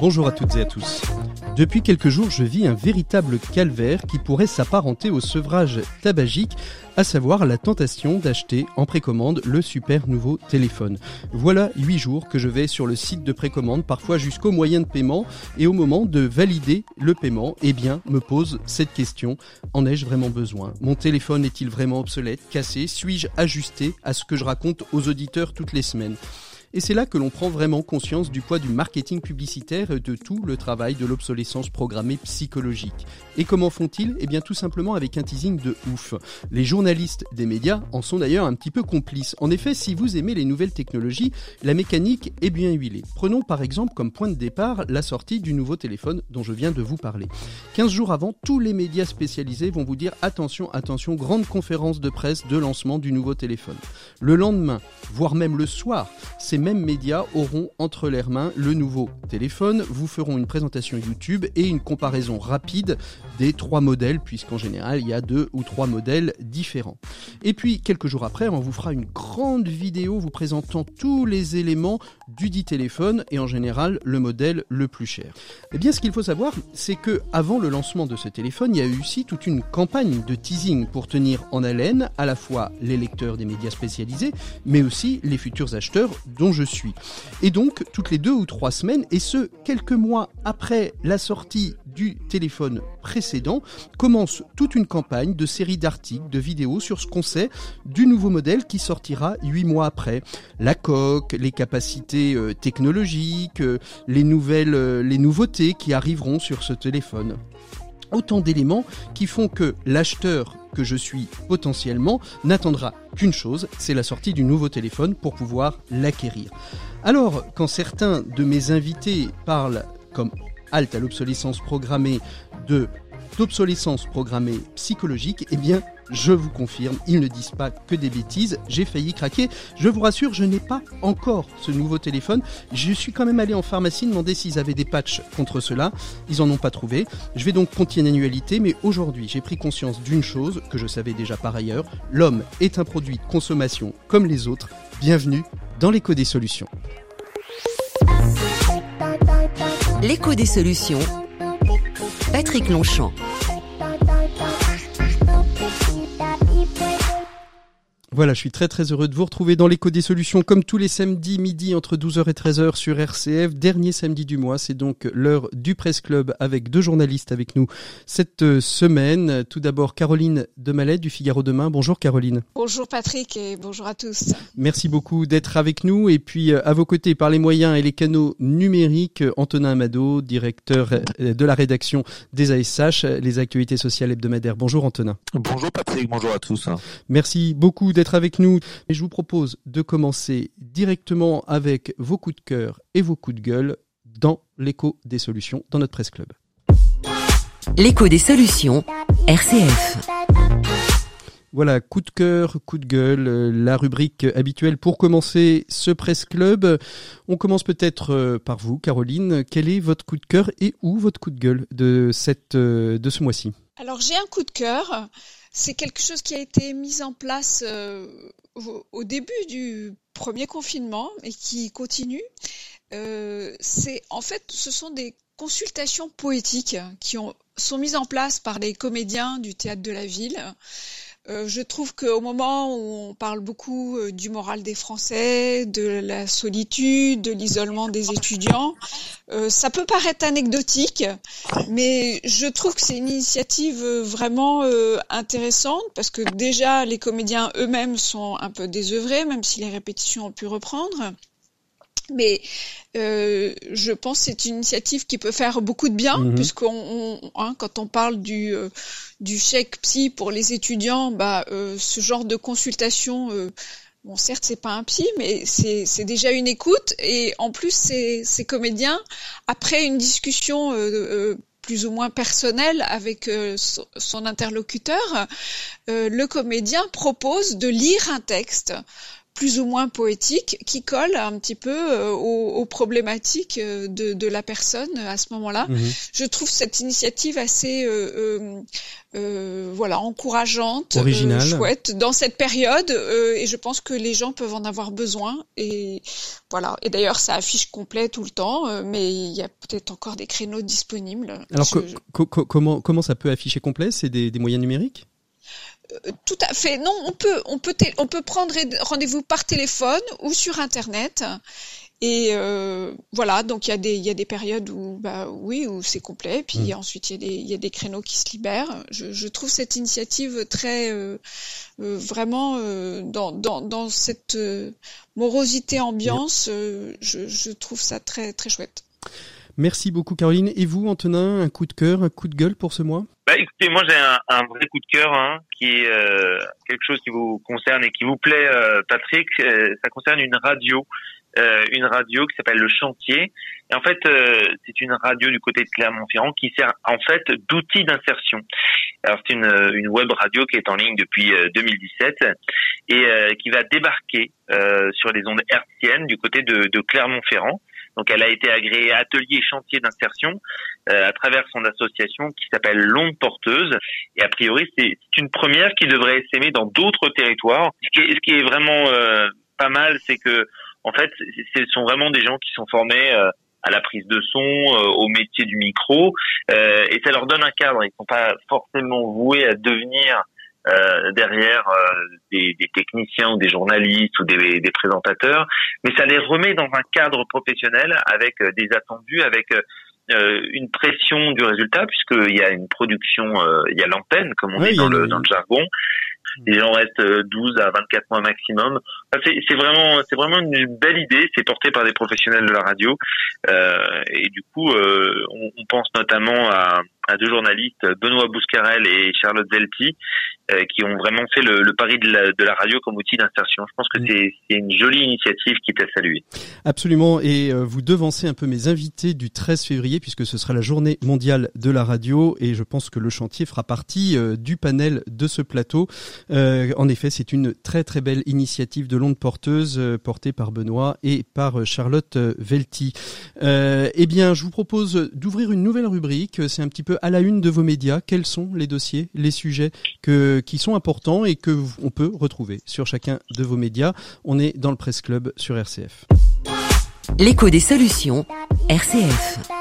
Bonjour à toutes et à tous. Depuis quelques jours, je vis un véritable calvaire qui pourrait s'apparenter au sevrage tabagique, à savoir la tentation d'acheter en précommande le super nouveau téléphone. Voilà 8 jours que je vais sur le site de précommande, parfois jusqu'au moyen de paiement, et au moment de valider le paiement, eh bien, me pose cette question, en ai-je vraiment besoin? Mon téléphone est-il vraiment obsolète, cassé? Suis-je ajusté à ce que je raconte aux auditeurs toutes les semaines? Et c'est là que l'on prend vraiment conscience du poids du marketing publicitaire et de tout le travail de l'obsolescence programmée psychologique. Et comment font-ils? Eh bien tout simplement avec un teasing de ouf. Les journalistes des médias en sont d'ailleurs un petit peu complices. En effet, si vous aimez les nouvelles technologies, la mécanique est bien huilée. Prenons par exemple comme point de départ la sortie du nouveau téléphone dont je viens de vous parler. 15 jours avant, tous les médias spécialisés vont vous dire attention, attention, grande conférence de presse de lancement du nouveau téléphone. Le lendemain, voire même le soir, c'est mêmes médias auront entre leurs mains le nouveau téléphone, vous feront une présentation YouTube et une comparaison rapide des trois modèles, puisqu'en général il y a deux ou trois modèles différents. Et puis quelques jours après, on vous fera une grande vidéo vous présentant tous les éléments du dit téléphone et en général le modèle le plus cher. Eh bien ce qu'il faut savoir, c'est que avant le lancement de ce téléphone, il y a eu aussi toute une campagne de teasing pour tenir en haleine à la fois les lecteurs des médias spécialisés, mais aussi les futurs acheteurs dont je suis. Et donc, toutes les deux ou trois semaines, et ce, quelques mois après la sortie du téléphone précédent, commence toute une campagne de séries d'articles, de vidéos sur ce qu'on sait du nouveau modèle qui sortira huit mois après. La coque, les capacités euh, technologiques, euh, euh, les nouveautés qui arriveront sur ce téléphone autant d'éléments qui font que l'acheteur que je suis potentiellement n'attendra qu'une chose, c'est la sortie du nouveau téléphone pour pouvoir l'acquérir. Alors, quand certains de mes invités parlent comme halte à l'obsolescence programmée de d'obsolescence programmée psychologique, eh bien, je vous confirme, ils ne disent pas que des bêtises. J'ai failli craquer. Je vous rassure, je n'ai pas encore ce nouveau téléphone. Je suis quand même allé en pharmacie demander s'ils avaient des patchs contre cela. Ils en ont pas trouvé. Je vais donc continuer une annualité, mais aujourd'hui, j'ai pris conscience d'une chose que je savais déjà par ailleurs. L'homme est un produit de consommation comme les autres. Bienvenue dans l'écho des solutions. L'écho des solutions. Patrick Longchamp. Voilà, je suis très très heureux de vous retrouver dans l'écho des solutions comme tous les samedis midi entre 12h et 13h sur RCF. Dernier samedi du mois, c'est donc l'heure du Presse Club avec deux journalistes avec nous cette euh, semaine. Tout d'abord Caroline Demalet du Figaro Demain. Bonjour Caroline. Bonjour Patrick et bonjour à tous. Merci beaucoup d'être avec nous et puis euh, à vos côtés par les moyens et les canaux numériques, Antonin Amado, directeur euh, de la rédaction des ASH, les actualités sociales hebdomadaires. Bonjour Antonin. Bonjour Patrick, bonjour à tous. Merci beaucoup d'être avec nous. Et je vous propose de commencer directement avec vos coups de cœur et vos coups de gueule dans l'écho des solutions dans notre presse club. L'écho des solutions, RCF. Voilà, coup de cœur, coup de gueule, euh, la rubrique habituelle pour commencer ce presse club. On commence peut-être euh, par vous, Caroline. Quel est votre coup de cœur et où votre coup de gueule de cette euh, de ce mois-ci? Alors j'ai un coup de cœur c'est quelque chose qui a été mis en place euh, au, début du premier confinement et qui continue. Euh, c'est en fait, ce sont des consultations poétiques qui ont, sont mises en place par les comédiens du théâtre de la ville euh, je trouve qu'au moment où on parle beaucoup euh, du moral des Français, de la solitude, de l'isolement des étudiants, euh, ça peut paraître anecdotique, mais je trouve que c'est une initiative vraiment intéressante parce que déjà les comédiens eux-mêmes sont un peu désœuvrés, même si les répétitions ont pu reprendre. Mais euh, je pense que c'est une initiative qui peut faire beaucoup de bien, mhm. puisqu'on, hein, quand on parle du, euh, du chèque psy pour les étudiants, bah, euh, ce genre de consultation, euh, bon, certes, c'est pas un psy, mais c'est, c'est déjà une écoute. Et en plus, ces, ces comédiens, après une discussion plus ou moins personnelle avec son interlocuteur, le comédien propose de lire un texte plus ou moins poétiques qui collent un petit peu aux, problématiques de, la personne à ce moment-là. Mhm. Je trouve cette initiative assez voilà encourageante, chouette dans cette période et je pense que les gens peuvent en avoir besoin et voilà. Et d'ailleurs, ça affiche complet tout le temps, mais il y a peut-être encore des créneaux disponibles. Alors comment comment ça peut afficher complet? C'est des moyens numériques? euh, tout à fait. Non, on peut, on peut, on peut prendre rendez-vous par téléphone ou sur internet. Et euh, voilà, donc il y a des, il y a des périodes où, bah oui, où c'est complet. Puis mm. ensuite il y a des, il y a des créneaux qui se libèrent. Je, je trouve cette initiative très, euh, vraiment dans, dans, dans cette morosité ambiance. je, je trouve ça très, très chouette. Merci beaucoup Caroline. Et vous, Antonin, un coup de cœur, un coup de gueule pour ce mois? Bah, écoutez, moi j'ai un, un, vrai coup de cœur hein, qui est euh, quelque chose qui vous concerne et qui vous plaît, euh, Patrick. Euh, ça concerne une radio, une radio qui s'appelle Le Chantier. Et en fait, c'est une radio du côté de Clermont-Ferrand qui sert en fait d'outil d'insertion. Alors c'est une, une, web radio qui est en ligne depuis 2017 et qui va débarquer sur les ondes hertziennes du côté de, de Clermont-Ferrand. Donc elle a été agréée atelier chantier d'insertion euh, à travers son association qui s'appelle L'Onde Porteuse. Et a priori, c'est une première qui devrait s'aimer dans d'autres territoires. Ce qui est, vraiment euh, pas mal, c'est que en fait, ce sont vraiment des gens qui sont formés euh, à la prise de son, au métier du micro, et ça leur donne un cadre. Ils ne sont pas forcément voués à devenir euh, derrière euh, des, des, techniciens ou des journalistes ou des, des, présentateurs, mais ça les remet dans un cadre professionnel avec euh, des attendus, avec une pression du résultat, puisqu'il y a une production, il y a l'antenne, comme on dit dans le, dans le jargon. Les gens restent 12 à 24 mois maximum. c'est vraiment, c'est vraiment une belle idée. C'est porté par des professionnels de la radio, euh, et du coup, on, on, pense notamment à, à deux journalistes, Benoît Bouscarel et Charlotte Zelti, euh, qui ont vraiment fait le, le pari de la, de la, radio comme outil d'insertion. Je pense que c'est une jolie initiative qui est à saluer. Absolument, et euh, vous devancez un peu mes invités du 13 février, puisque ce sera la journée mondiale de la radio, et je pense que le chantier fera partie euh, du panel de ce plateau. En effet, c'est une très très belle initiative de l'onde porteuse, portée par Benoît et par Charlotte Velti. eh bien, je vous propose d'ouvrir une nouvelle rubrique, c'est un petit peu à la une de vos médias. Quels sont les dossiers, les sujets que qui sont importants et que on peut retrouver sur chacun de vos médias? On est dans le Presse Club sur RCF. L'écho des solutions, RCF.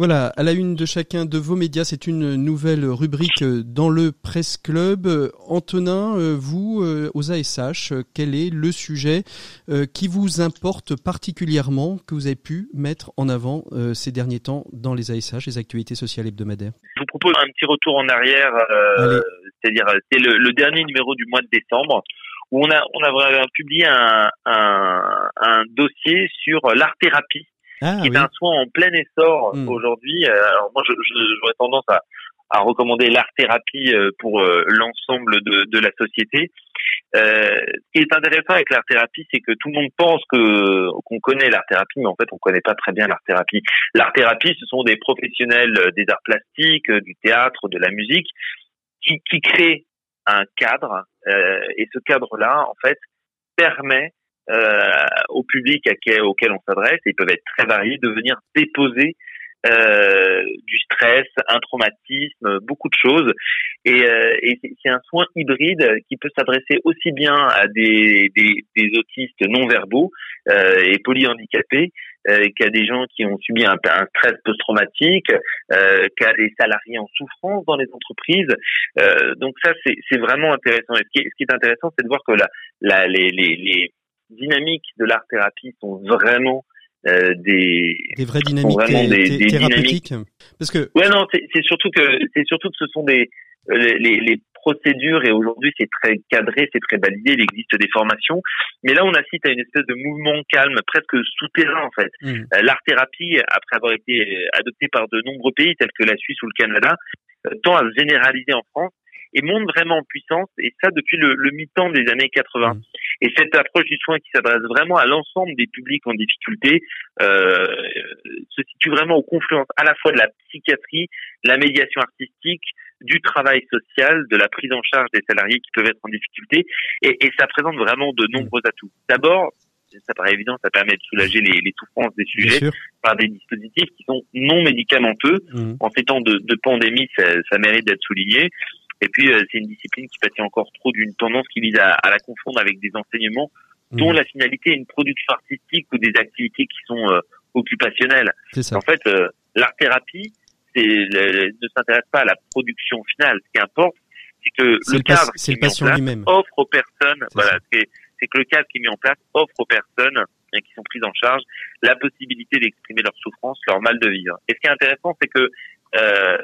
Voilà, à la une de chacun de vos médias, c'est une nouvelle rubrique dans le Presse Club. Antonin, euh, vous, euh, aux ASH, quel est le sujet euh, qui vous importe particulièrement, que vous avez pu mettre en avant ces derniers temps dans les ASH, les actualités sociales hebdomadaires? Je vous propose un petit retour en arrière, c'est-à-dire c'est le, dernier numéro du mois de décembre où on a, on a publié un, un, un dossier sur l'art-thérapie ah, qui est un soin en plein essor hmm. aujourd'hui. Euh, alors moi, j'aurais tendance à, à recommander l'art-thérapie euh, pour euh, l'ensemble de, de, la société. Euh, ce qui est intéressant avec l'art-thérapie, c'est que tout le monde pense que qu'on connaît l'art-thérapie, mais en fait, on connaît pas très bien l'art-thérapie. L'art-thérapie, ce sont des professionnels des arts plastiques, du théâtre, de la musique, qui, qui créent un cadre, et ce cadre-là, en fait, permet euh, au public auquel on s'adresse, ils peuvent être très variés, de venir déposer euh, du stress, un traumatisme, beaucoup de choses. Et, euh, c'est un soin hybride qui peut s'adresser aussi bien à des, des, autistes non verbaux euh, et polyhandicapés euh, qu'à des gens qui ont subi un, stress post-traumatique, euh, qu'à des salariés en souffrance dans les entreprises. donc ça, c'est vraiment intéressant. Et ce qui est, intéressant, c'est de voir que la, les dynamiques de l'art thérapie sont vraiment euh, des des vraies dynamiques des, thérapeutiques parce que ouais non c'est surtout que c'est surtout que ce sont des euh, les, les procédures et aujourd'hui c'est très cadré, c'est très validé, il existe des formations. Mais là on assiste à une espèce de mouvement calme, presque souterrain en fait. Mmh. Euh, l'art thérapie, après avoir été adopté par de nombreux pays tels que la Suisse ou le Canada, tend à se généraliser en France et monte vraiment en puissance, et ça depuis le, le mi-temps des années 80. Mmh. Et cette approche du soin qui s'adresse vraiment à l'ensemble des publics en difficulté euh, se situe vraiment au confluence à la fois de la psychiatrie, la médiation artistique, du travail social, de la prise en charge des salariés qui peuvent être en difficulté, et, et ça présente vraiment de nombreux atouts. D'abord, ça paraît évident, ça permet de soulager les, les souffrances des sujets par des dispositifs qui sont non médicamenteux. Mmh. En ces temps de, de pandémie, ça, ça mérite d'être souligné. Et puis, euh, c'est une discipline qui pâtit encore trop d'une tendance qui vise à, à, la confondre avec des enseignements dont mmh. la finalité est une production artistique ou des activités qui sont euh, occupationnelles. En fait, euh, l'art-thérapie ne s'intéresse pas à la production finale. Ce qui importe, c'est que le, cadre qui lui-même. offre aux personnes, voilà, c'est, que le cadre qui est mis en place offre aux personnes hein, qui sont prises en charge la possibilité d'exprimer leur souffrance, leur mal de vivre. Et ce qui est intéressant, c'est que euh,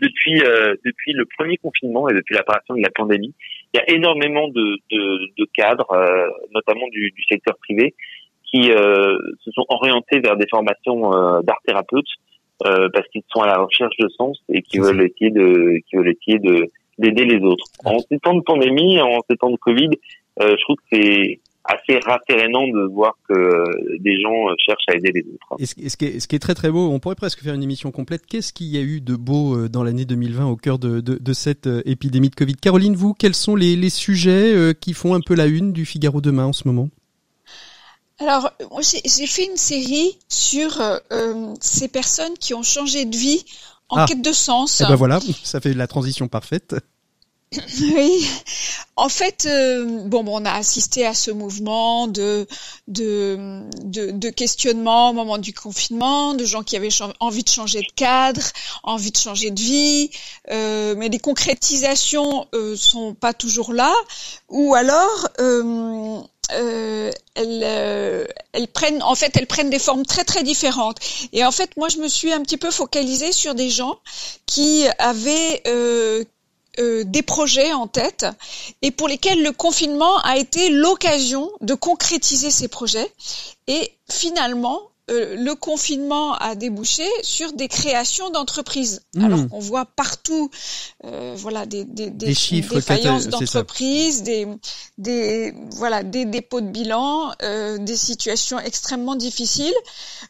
depuis euh, depuis le premier confinement et depuis l'apparition de la pandémie, il y a énormément de, de, de cadres, euh, notamment du, du, secteur privé, qui euh, se sont orientés vers des formations d'art thérapeute parce qu'ils sont à la recherche de sens et qui veulent essayer de qui veulent essayer de d'aider les autres. En ces temps de pandémie, en ces temps de Covid, je trouve que c'est assez rassérénant de voir que des gens cherchent à aider les autres. Et ce, qui est, ce, qui est, très très beau, on pourrait presque faire une émission complète. Qu'est-ce qu'il y a eu de beau euh, dans l'année 2020 au cœur de, de, de, cette euh, épidémie de Covid? Caroline, vous, quels sont les, les sujets euh, qui font un peu la une du Figaro demain en ce moment? Alors, j'ai fait une série sur euh, ces personnes qui ont changé de vie en ah. quête de sens. Et eh ben voilà, ça fait la transition parfaite. Oui, en fait, euh, bon, bon, on a assisté à ce mouvement de, de, de, de, questionnement au moment du confinement, de gens qui avaient envie de changer de cadre, envie de changer de vie, euh, mais les concrétisations euh, sont pas toujours là, ou alors euh, euh, elles, euh, elles, prennent en fait elles prennent des formes très très différentes. Et en fait moi je me suis un petit peu focalisée sur des gens qui avaient euh, euh, des projets en tête et pour lesquels le confinement a été l'occasion de concrétiser ces projets. Et finalement, euh, le confinement a débouché sur des créations d'entreprises. Mmh. Alors qu'on voit partout, euh, voilà, des, des, des, des chiffres défaillances d'entreprises, des, des, voilà, des dépôts de bilan, euh, des situations extrêmement difficiles.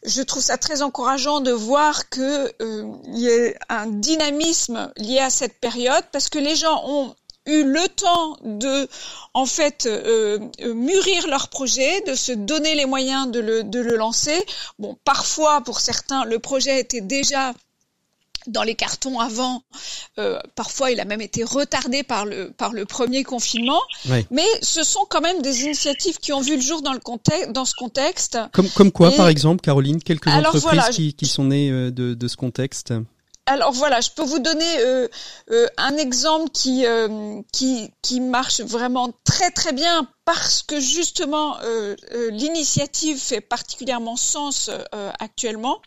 Je trouve ça très encourageant de voir que euh, il y a un dynamisme lié à cette période parce que les gens ont eu le temps de en fait euh, euh, mûrir leur projet, de se donner les moyens de le, de le lancer. Bon, parfois pour certains, le projet était déjà dans les cartons avant. Euh, parfois, il a même été retardé par le par le premier confinement. Mais ce sont quand même des initiatives qui ont vu le jour dans le contexte, dans ce contexte. Comme comme quoi, par exemple, Caroline, quelques entreprises qui, qui sont nées de, de ce contexte? Alors voilà, je peux vous donner euh, euh, un exemple qui, euh, qui, qui marche vraiment très très bien parce que justement l'initiative fait particulièrement sens actuellement.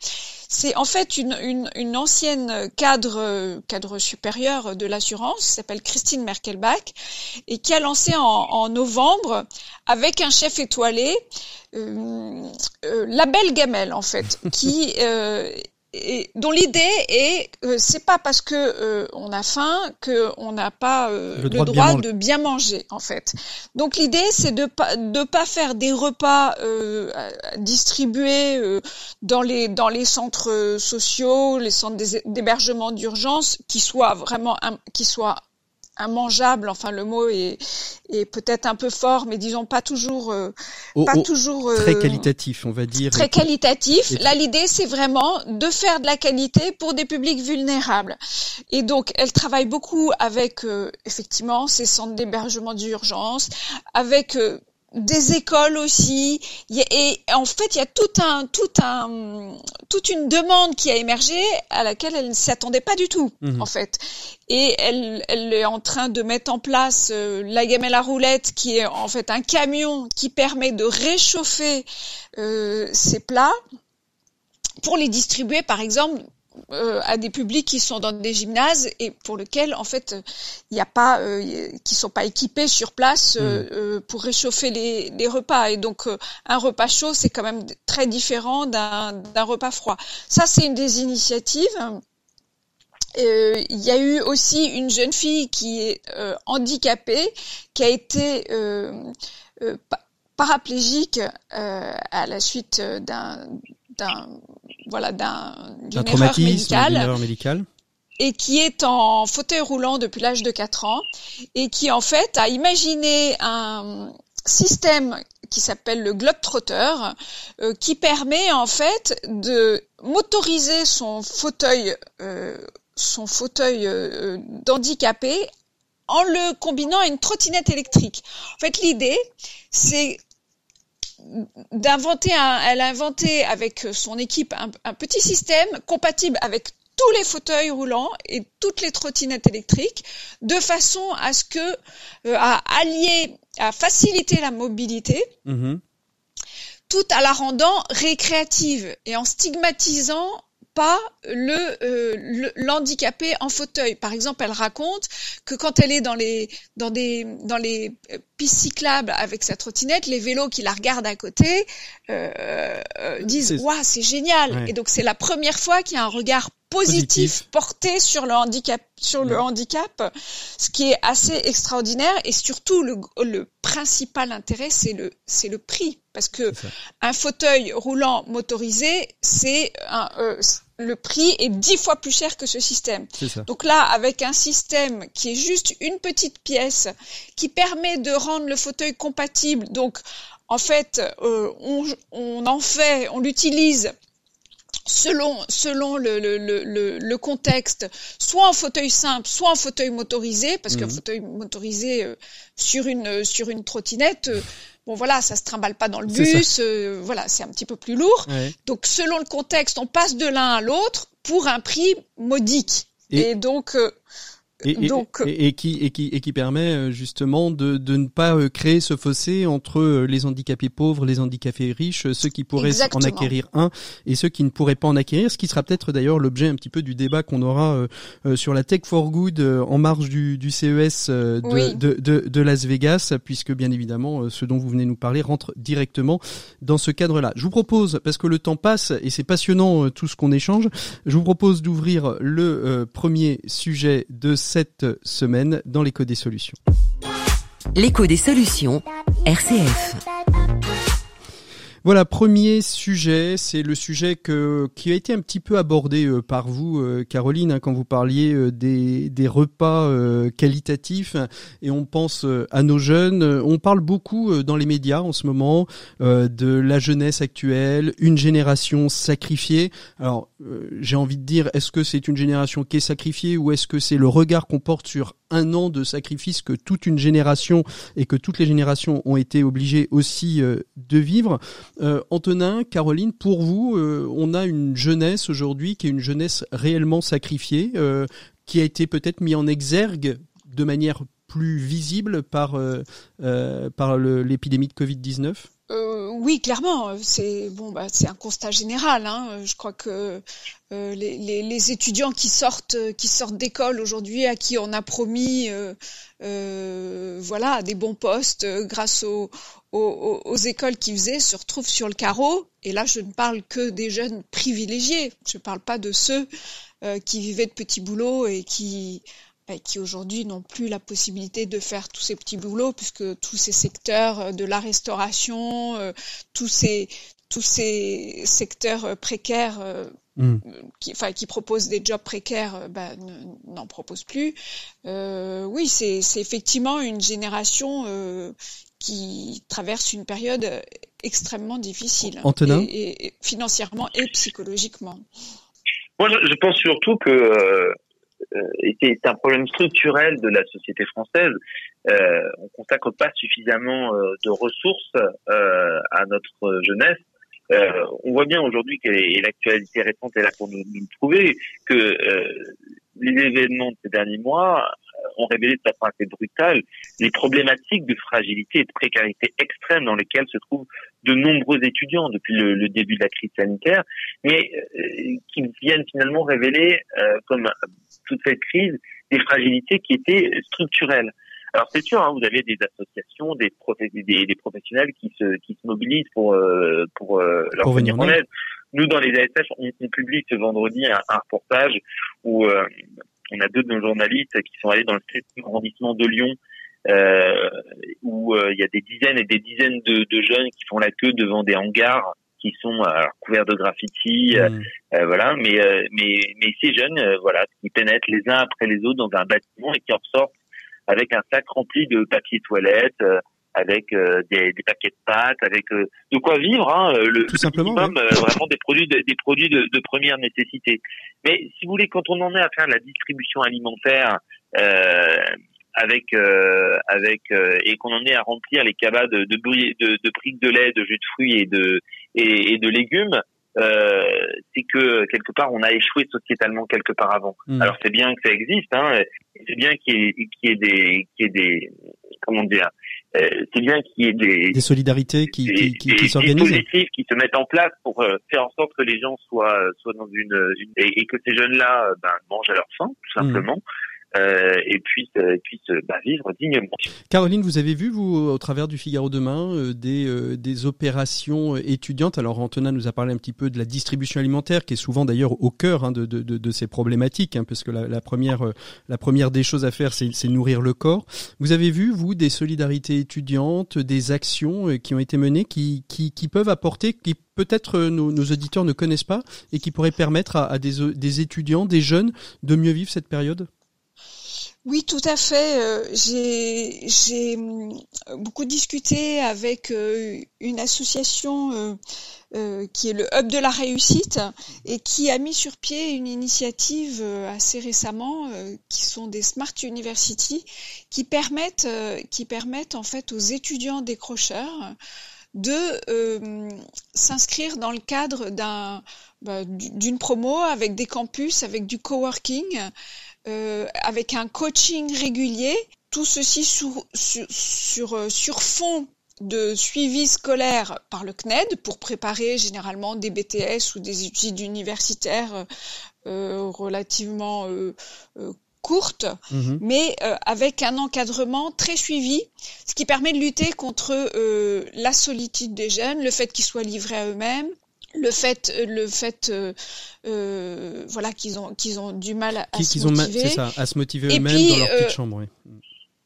C'est en fait une, une, une, ancienne cadre cadre supérieur de l'assurance, s'appelle Christine Merkelbach, et qui a lancé en, en novembre avec un chef étoilé la belle gamelle en fait, qui et dont l'idée est euh, c'est pas parce que euh, on a faim que on n'a pas euh, le droit, de, bien manger en fait. Donc l'idée c'est de pas de pas faire des repas distribués dans les dans les centres sociaux, les centres d'hébergement d'urgence qui soient vraiment qui soient immangeable. Enfin, le mot est, est peut-être un peu fort, mais disons pas toujours, euh, pas toujours très euh, qualitatif, on va dire. Très qualitatif. Là, l'idée, c'est vraiment de faire de la qualité pour des publics vulnérables. Et donc, elle travaille beaucoup avec euh, effectivement ces centres d'hébergement d'urgence, avec des écoles aussi et en fait il y a tout un tout un toute une demande qui a émergé à laquelle elle ne s'attendait pas du tout mhm. en fait et elle elle est en train de mettre en place euh, la gamelle à roulette qui est en fait un camion qui permet de réchauffer euh, ces plats pour les distribuer par exemple euh, à des publics qui sont dans des gymnases et pour lesquels en fait il n'y a pas euh, qui sont pas équipés sur place euh, mm. euh, pour réchauffer les, les, repas. Et donc un repas chaud c'est quand même très différent d'un repas froid. Ça c'est une des initiatives. Il y a eu aussi une jeune fille qui est handicapée qui a été paraplégique à la suite d'un voilà d'un d'une erreur médicale. erreur médicale. et qui est en fauteuil roulant depuis l'âge de 4 ans et qui en fait a imaginé un système qui s'appelle le Globetrotter euh, qui permet en fait de motoriser son fauteuil euh, son fauteuil euh, d'handicapé en le combinant à une trottinette électrique. En fait, l'idée, c'est d'inventer un, elle a inventé avec son équipe un, petit système compatible avec tous les fauteuils roulants et toutes les trottinettes électriques de façon à ce que euh, à allier à faciliter la mobilité mm-hmm. tout en la rendant récréative et en stigmatisant pas le, euh, l'handicapé en fauteuil. Par exemple, elle raconte que quand elle est dans les dans des dans les pistes cyclables avec sa trottinette, les vélos qui la regardent à côté euh, euh disent waouh c'est génial. Et donc c'est la première fois qu'il y a un regard positif, porté sur le handicap sur le handicap, ce qui est assez extraordinaire et surtout le, le principal intérêt c'est le c'est le prix. Parce que un fauteuil roulant motorisé c'est un euh, le prix est dix fois plus cher que ce système. Donc là, avec un système qui est juste une petite pièce, qui permet de rendre le fauteuil compatible, donc en fait, euh, on, on, en fait, on l'utilise selon selon le, le, le, le, contexte, soit en fauteuil simple, soit en fauteuil motorisé, parce qu'un mhm. fauteuil motorisé euh, sur une sur une trottinette, euh, bon voilà, ça se trimballe pas dans le bus, euh, voilà, c'est un petit peu plus lourd. Donc selon le contexte, on passe de l'un à l'autre pour un prix modique. Et, donc et, Donc, et, qui, et, qui, et qui permet euh, justement de, de ne pas euh, créer ce fossé entre euh, les handicapés pauvres, les handicapés riches, ceux qui pourraient en acquérir un et ceux qui ne pourraient pas en acquérir, ce qui sera peut-être d'ailleurs l'objet un petit peu du débat qu'on aura sur la Tech for Good en marge du, du CES de, de, de, de, Las Vegas, puisque bien évidemment ce dont vous venez nous parler rentre directement dans ce cadre-là. Je vous propose, parce que le temps passe et c'est passionnant tout ce qu'on échange, je vous propose d'ouvrir le premier sujet de cette semaine dans l'écho des solutions. L'écho des solutions, RCF. Voilà, premier sujet, c'est le sujet que, qui a été un petit peu abordé euh, par vous, euh, Caroline, hein, quand vous parliez euh, des, des, repas qualitatifs, et on pense à nos jeunes. On parle beaucoup dans les médias en ce moment de la jeunesse actuelle, une génération sacrifiée. Alors, j'ai envie de dire, est-ce que c'est une génération qui est sacrifiée ou est-ce que c'est le regard qu'on porte sur un an de sacrifice que toute une génération et que toutes les générations ont été obligées aussi de vivre? Euh, Antonin, Caroline, pour vous, euh, on a une jeunesse aujourd'hui qui est une jeunesse réellement sacrifiée, euh, qui a été peut-être mis en exergue de manière plus visible par, par l'épidémie de Covid-19 oui, clairement, c'est bon, bah, un constat général. Hein. Je crois que les, étudiants qui sortent, qui sortent d'école aujourd'hui, à qui on a promis, voilà, des bons postes grâce au, aux, écoles qui faisaient se retrouvent sur le carreau. Et là, je ne parle que des jeunes privilégiés. Je ne parle pas de ceux euh, qui vivaient de petits boulots et qui, bah, qui aujourd'hui n'ont plus la possibilité de faire tous ces petits boulots, puisque tous ces secteurs euh, de la restauration, euh, tous ces tous ces secteurs précaires hmm. qui, enfin, qui proposent des jobs précaires bah, n'en proposent plus. oui, c'est effectivement une génération qui traverse une période extrêmement difficile, et, financièrement et psychologiquement. Moi, je, pense surtout que euh, c'est un problème structurel de la société française. Euh, on consacre pas suffisamment euh, de ressources euh, à notre jeunesse. Euh, on voit bien aujourd'hui que l'actualité récente est là pour nous, nous prouver que les événements de ces derniers mois ont révélé de façon assez brutale les problématiques de fragilité et de précarité extrême dans lesquelles se trouvent de nombreux étudiants depuis le, début de la crise sanitaire, mais euh, qui viennent finalement révéler, euh, comme toute cette crise, des fragilités qui étaient structurelles. Alors c'est sûr, hein, vous avez des associations, des, des, professionnels qui se, qui se mobilisent pour, euh, pour leur venir en aide. Nous, dans les ASF, on, publie ce vendredi un, un reportage où on a deux de nos journalistes qui sont allés dans le 7 arrondissement de Lyon, euh, où euh, il y a des dizaines et des dizaines de, de, jeunes qui font la queue devant des hangars qui sont alors, couverts de graffiti, Mm. euh, voilà. Mais euh, mais mais ces jeunes, euh, voilà, qui pénètrent les uns après les autres dans un bâtiment et qui en ressortent avec un sac rempli de papier toilette, euh, avec euh, des, des paquets de pâtes, avec euh, de quoi vivre, hein, euh, le, Tout simplement, minimum, euh, vraiment des produits de, des produits de, de première nécessité. Mais si vous voulez, quand on en est à faire la distribution alimentaire euh, avec euh, avec euh, et qu'on en est à remplir les cabas de de, de, de briques de lait, de jus de fruits et de et, et de légumes, euh, c'est que quelque part on a échoué sociétalement quelque part avant. Mm. Alors c'est bien que ça existe, hein, c'est bien qu'il y, ait- qu'il y ait des qu'il y ait des comment dire, c'est bien qu'il y ait des Des solidarités qui, des, qui, qui, des qui s'organisent. qui se mettent en place pour euh, faire en sorte que les gens soient soient dans une, une- et, et que ces jeunes-là euh, ben, mangent à leur faim tout simplement euh, et puissent euh, puissent bah, vivre dignement. Caroline, vous avez vu, vous, au travers du Figaro demain, euh, des, euh, des opérations euh, étudiantes? Alors, Antonin nous a parlé un petit peu de la distribution alimentaire, qui est souvent d'ailleurs au cœur hein, de, de, de, ces problématiques, hein, parce que la, la, première, euh, la première des choses à faire, c'est nourrir le corps. Vous avez vu, vous, des solidarités étudiantes, des actions euh, qui ont été menées, qui, qui, qui peuvent apporter, qui peut-être euh, nos, nos auditeurs ne connaissent pas, et qui pourraient permettre à, à des, des étudiants, des jeunes, de mieux vivre cette période? Oui, tout à fait. Euh, J'ai hum, beaucoup discuté avec euh, une association euh, euh, qui est le Hub de la réussite et qui a mis sur pied une initiative euh, assez récemment euh, qui sont des Smart University qui permettent euh, qui permettent en fait aux étudiants décrocheurs de euh, s'inscrire dans le cadre bah, d'une promo avec des campus, avec du coworking, euh, avec un coaching régulier, tout ceci sur, sur, sur, euh, sur fond de suivi scolaire par le CNED pour préparer généralement des BTS ou des études universitaires euh, relativement euh, euh, courtes, Mhm. mais avec un encadrement très suivi, ce qui permet de lutter contre la solitude des jeunes, le fait qu'ils soient livrés à eux-mêmes, le fait, le fait, euh, euh, voilà, qu'ils ont, qu'ils ont du mal à se ont motiver. ça, à se motiver eux-mêmes dans leur petite euh, chambre. oui.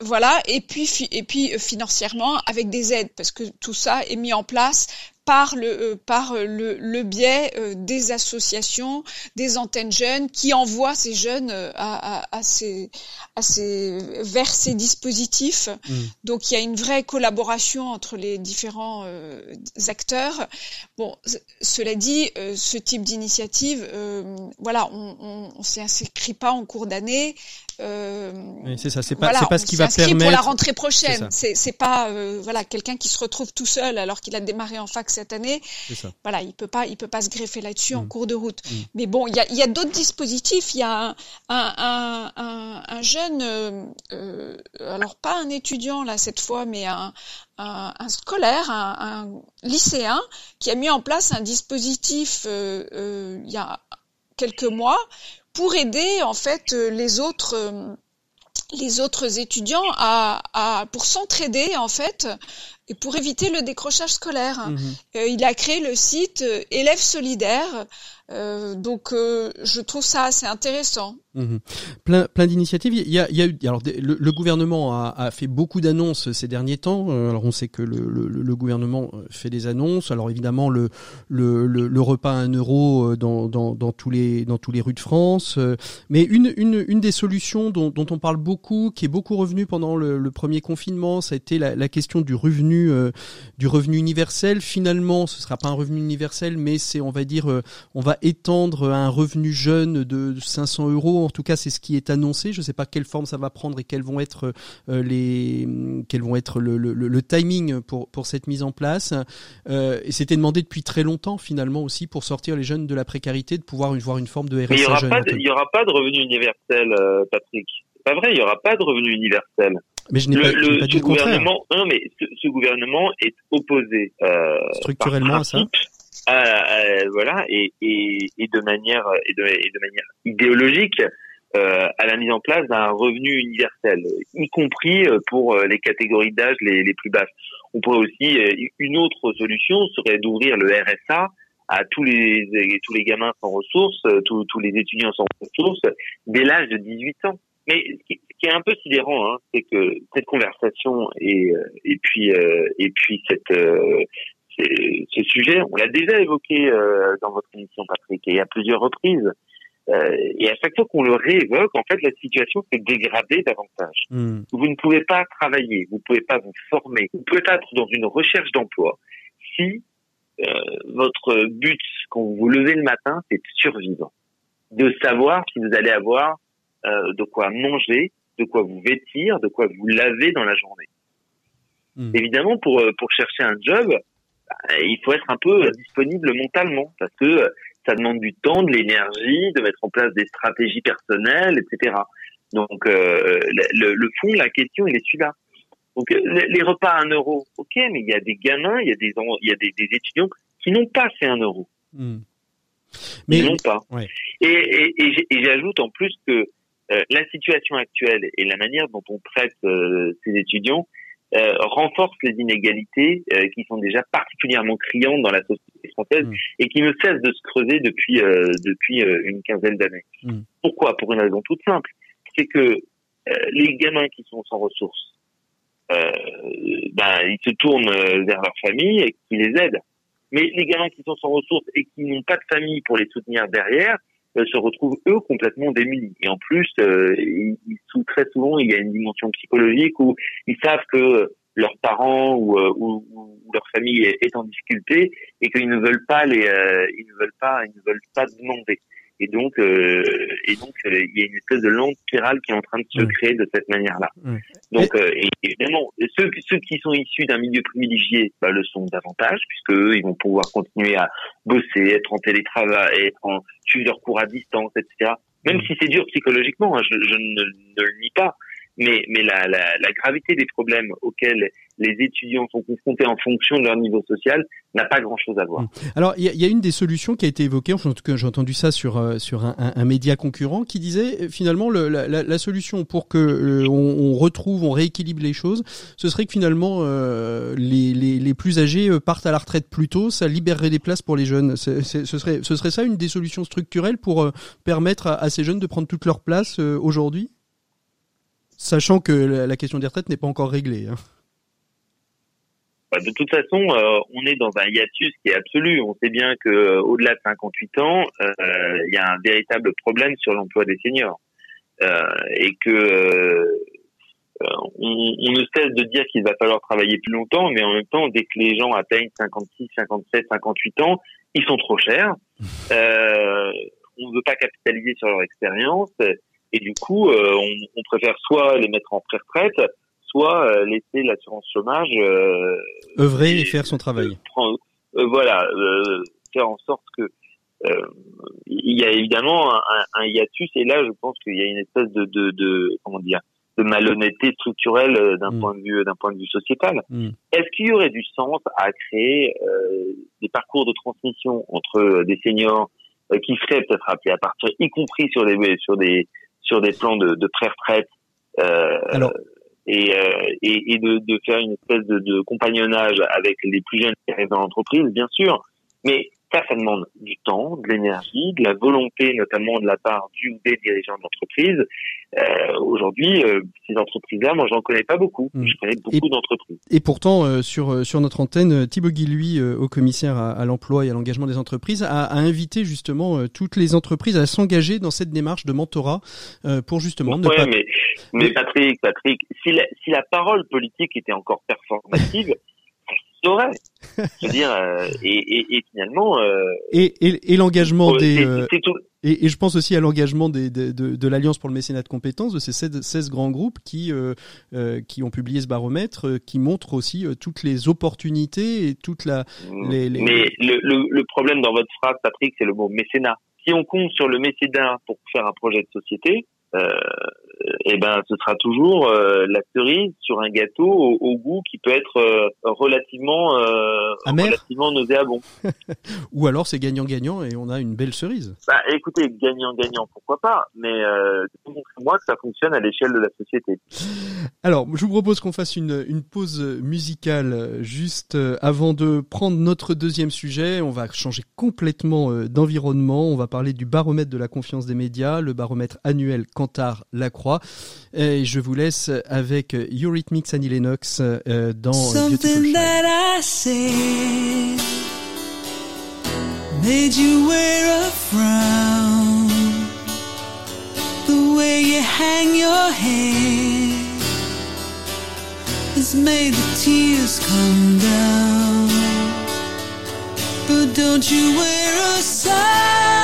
Voilà, et puis et puis financièrement avec des aides parce que tout ça est mis en place par le euh, par euh, le, le biais euh, des associations, des antennes jeunes qui envoient ces jeunes à, à, à ces à ces vers ces dispositifs. Mm. Donc il y a une vraie collaboration entre les différents euh, acteurs. Bon, cela dit, euh, ce type d'initiative, euh, voilà, on, on, on s'y inscrit pas en cours d'année. Euh, Oui, c'est ça, c'est pas, voilà, pas ce qui va permettre. pour la rentrée prochaine. C'est pas euh, voilà quelqu'un qui se retrouve tout seul alors qu'il a démarré en fac cette année. Ça. Voilà, il peut pas il peut pas se greffer là-dessus en Mm. cours de route. Mm. Mais bon, il y a il y a d'autres dispositifs. Il y a un un, un, un, un jeune euh, euh, alors pas un étudiant là cette fois, mais un scolaire, un, lycéen qui a mis en place un dispositif il y a quelques mois pour aider en fait euh, les autres euh, les autres étudiants à, à pour s'entraider en fait et pour éviter le décrochage scolaire. Mhm. Euh, il a créé le site euh, Élèves solidaires. Euh, donc euh, je trouve ça assez intéressant. Mhm. Plein, plein d'initiatives. Il y a, il y a eu, alors le, le gouvernement a, a fait beaucoup d'annonces ces derniers temps. Alors on sait que le, le, le gouvernement fait des annonces. Alors évidemment le repas à un euro dans, dans, dans tous les dans tous les rues de France. Mais une une, une des solutions dont, dont on parle beaucoup, qui est beaucoup revenue pendant le, le premier confinement, ça a été la, la question du revenu euh, du revenu universel. Finalement, ce sera pas un revenu universel, mais c'est on va dire euh, on va étendre un revenu jeune de 500 euros. En tout cas, c'est ce qui est annoncé. Je ne sais pas quelle forme ça va prendre et quels vont être euh, les, quels vont être le, le, le timing pour pour cette mise en place. Et c'était demandé depuis très longtemps finalement aussi pour sortir les jeunes de la précarité, de pouvoir voir une forme de RSA Mais il y aura jeune. pas, de, Anthony. il y aura pas de revenu universel, Patrick. Pas vrai, il y aura pas de revenu universel. Mais je n'ai pas, le- pas dit le contraire. gouvernement, non mais ce, ce gouvernement est opposé euh, Structurellement à ça. principe à- à- voilà et, et, et de manière et de, et de manière idéologique euh, à la mise en place d'un revenu universel, y compris euh, pour les catégories d'âge les, les plus basses. On pourrait aussi une autre solution serait d'ouvrir le RSA à tous les tous les gamins sans ressources, tous, tous les étudiants sans ressources dès l'âge de 18 ans. Mais ce qui, ce qui est un peu sidérant, hein, c'est que cette conversation et euh, et puis euh, et puis cette euh, ce sujet, on l'a déjà évoqué dans votre émission, Patrick, et à plusieurs reprises. Euh, et à chaque fois qu'on le réévoque, en fait, la situation s'est dégradée davantage. Hmm. Vous ne pouvez pas travailler, vous ne pouvez pas vous former, vous pouvez pas être dans une recherche d'emploi si euh, votre but quand vous vous levez le matin, c'est de survivre, de savoir si vous allez avoir euh, de quoi manger, de quoi vous vêtir, de quoi vous laver dans la journée. Hmm. Évidemment, pour pour chercher un job, bah, il faut être un peu disponible mentalement parce que ça demande du temps, de l'énergie, de mettre en place des stratégies personnelles, etc. Donc euh, le, le, fond, la question, il est celui-là. Donc les, repas à un euro, ok, mais il y a des gamins, il y a des il y a des, des étudiants qui n'ont pas fait un euro. Hmm. Mais Ils n'ont pas. Ouais. Et, et, et j'ajoute en plus que euh, la situation actuelle et la manière dont on traite euh, ces étudiants euh, renforce les inégalités euh, qui sont déjà particulièrement criantes dans la société française mm. et qui ne cessent de se creuser depuis euh, depuis une quinzaine d'années. Mm. Pourquoi? Pour une raison toute simple, c'est que les gamins qui sont sans ressources, ben ils se tournent vers leur famille et qui les aident. Mais les gamins qui sont sans ressources et qui n'ont pas de famille pour les soutenir derrière, se retrouvent eux complètement démunis. Et en plus, euh, ils, très souvent, il y a une dimension psychologique où ils savent que leurs parents ou, euh, ou, ou leur famille est, en difficulté et qu'ils ne veulent pas les, euh, ils ne veulent pas, ils ne veulent pas demander. Et donc, euh, et donc, euh, il y a une espèce de lente spirale qui est en train de se créer de cette manière-là. Donc, euh, évidemment, ceux, ceux qui sont issus d'un milieu privilégié bah, le sont davantage, puisque eux, ils vont pouvoir continuer à bosser, être en télétravail, être en leurs cours à distance, etc. Même si c'est dur psychologiquement, hein, je, je ne, ne, le nie pas mais, la, gravité des problèmes auxquels les étudiants sont confrontés en fonction de leur niveau social n'a pas grand-chose à voir. Mmh. Alors, il y, a une des solutions qui a été évoquée, j'ai entendu ça sur, euh, sur un, média concurrent, qui disait euh, finalement le, la, solution pour que euh, on, retrouve, on rééquilibre les choses, ce serait que finalement les, les, les, plus âgés partent à la retraite plus tôt, ça libérerait des places pour les jeunes. ce, serait, ce serait ça une des solutions structurelles pour permettre à, à, ces jeunes de prendre toute leur place aujourd'hui? Sachant que la question des retraites n'est pas encore réglée. Hein. Bah, de toute façon, euh, on est dans un hiatus qui est absolu. On sait bien que euh, au-delà de 58 ans, euh, il y a un véritable problème sur l'emploi des seniors et que on, on, ne cesse de dire qu'il va falloir travailler plus longtemps, mais en même temps, dès que les gens atteignent 56, 57, 58 ans, ils sont trop chers. on ne veut pas capitaliser sur leur expérience et du coup, euh, on, on, préfère soit les mettre en pré-retraite, soit euh, laisser l'assurance chômage euh, œuvrer et, faire son travail. voilà, faire en sorte que il y a évidemment un, un, hiatus et là, je pense qu'il y a une espèce de, de, de comment dire de malhonnêteté structurelle d'un mm. point de vue d'un point de vue sociétal. Mm. Est-ce qu'il y aurait du sens à créer euh, des parcours de transmission entre des seniors qui seraient peut-être appelés à partir, y compris sur des sur des sur des plans de, de pré-retraite euh, et, euh, et, et de, de, faire une espèce de, de compagnonnage avec les plus jeunes qui arrivent dans l'entreprise, bien sûr. Mais ça, ça demande du temps, de l'énergie, de la volonté, notamment de la part du ou des dirigeants d'entreprise. Euh, Aujourd'hui, euh, ces entreprises-là, moi, j'en connais pas beaucoup. Hmm. Je connais beaucoup d'entreprises. Et pourtant, euh, sur euh, sur notre antenne, Thibaut Guy, au commissaire à, à l'emploi et à l'engagement des entreprises, a, a invité justement toutes les entreprises à s'engager dans cette démarche de mentorat pour justement ne pas... mais, mais Patrick, Patrick, si la, si la parole politique était encore performative, Je veux dire, euh, et, et, et, finalement. Euh, et, et, l'engagement des. Euh, et, je pense aussi à l'engagement des, de, de, de l'Alliance pour le mécénat de compétences, de ces 16, grands groupes qui, qui ont publié ce baromètre, qui montre aussi toutes les opportunités et toute la. Les, les... Mais le, le, le problème dans votre phrase, Patrick, c'est le mot mécénat. Si on compte sur le mécénat pour faire un projet de société, eh ben ce sera toujours euh, la cerise sur un gâteau au, goût qui peut être euh, relativement euh, relativement nauséabond. Ou alors c'est gagnant-gagnant et on a une belle cerise. Bah écoutez, gagnant-gagnant, pourquoi pas, mais euh, moi que ça fonctionne à l'échelle de la société. Alors, je vous propose qu'on fasse une, une pause musicale juste avant de prendre notre deuxième sujet. On va changer complètement d'environnement. On va parler du baromètre de la confiance des médias, le baromètre annuel Cantar Lacroix. Et je vous laisse avec Eurythmics Annie Lennox euh, dans Beautiful made you wear a frown. The way you hang your head has made the tears come down. But don't you wear a sign?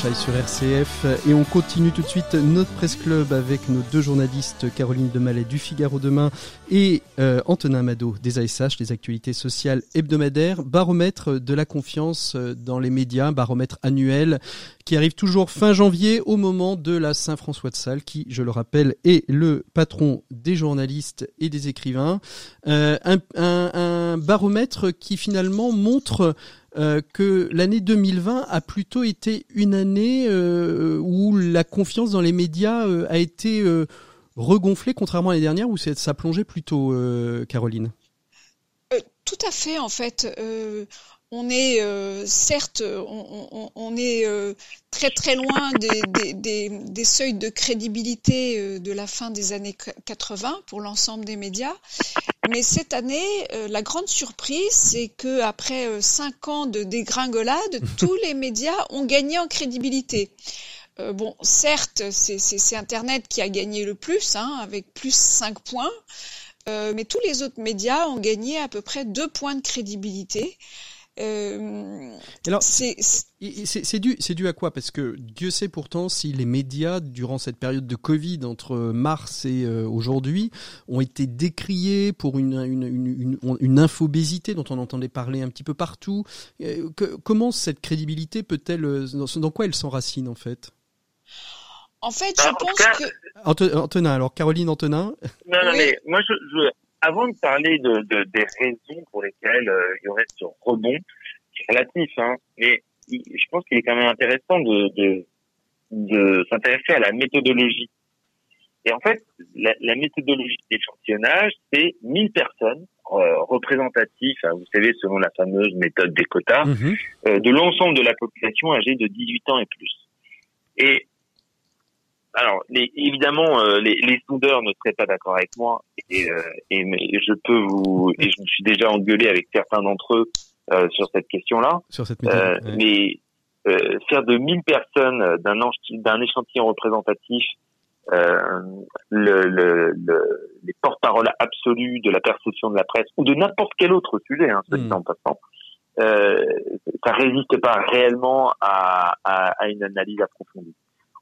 Sur RCF et on continue tout de suite notre presse club avec nos deux journalistes Caroline Demallet du Figaro demain et euh, Antonin Amado des ASH, des actualités sociales hebdomadaires, baromètre de la confiance euh, dans les médias, baromètre annuel qui arrive toujours fin janvier au moment de la Saint-François de Sales qui, je le rappelle, est le patron des journalistes et des écrivains. Euh, un baromètre qui finalement montre euh, que l'année 2020 a plutôt été une année euh, où la confiance dans les médias euh, a été regonflée, contrairement à l'année dernière où ça plongeait plutôt, Caroline? tout à fait, en fait on est euh, certes, on, est euh, très très loin des, seuils de crédibilité euh, de la fin des années 80 pour l'ensemble des médias, mais cette année, la grande surprise, c'est que après cinq ans de dégringolade, tous les médias ont gagné en crédibilité. bon, certes, c'est Internet qui a gagné le plus, hein, avec plus 5 points, mais tous les autres médias ont gagné à peu près 2 points de crédibilité. Euh, Alors, c'est dû, dû à quoi? Parce que Dieu sait pourtant si les médias, durant cette période de Covid, entre mars et euh, aujourd'hui, ont été décriés pour une, une, une, une, infobésité dont on entendait parler un petit peu partout. Euh, comment cette crédibilité peut-elle, dans, quoi elle s'enracine en fait? En fait, je pense que... Antonin, alors Caroline Antonin? Non, non, mais moi, je, je avant de parler de, de, des raisons pour lesquelles euh, il y aurait ce rebond, qui est relatif, hein, mais je pense qu'il est quand même intéressant de, de, de s'intéresser à la méthodologie. Et en fait, la, la méthodologie d'échantillonnage, c'est 1000 personnes euh, représentatives, hein, vous savez, selon la fameuse méthode des quotas, mhm. euh, de l'ensemble de la population âgée de 18 ans et plus. Et alors, les, évidemment, euh, les, les, sondeurs ne seraient pas d'accord avec moi, et, euh, et mais je peux vous, et je me suis déjà engueulé avec certains d'entre eux euh, sur cette question-là. Sur cette méthode, Mais faire de 1000 personnes d'un d'un échantillon représentatif le, le, le, les porte-paroles absolus de la perception de la presse ou de n'importe quel autre sujet, hein, mmh. en passant, euh, ça résiste pas réellement à, à, à une analyse approfondie.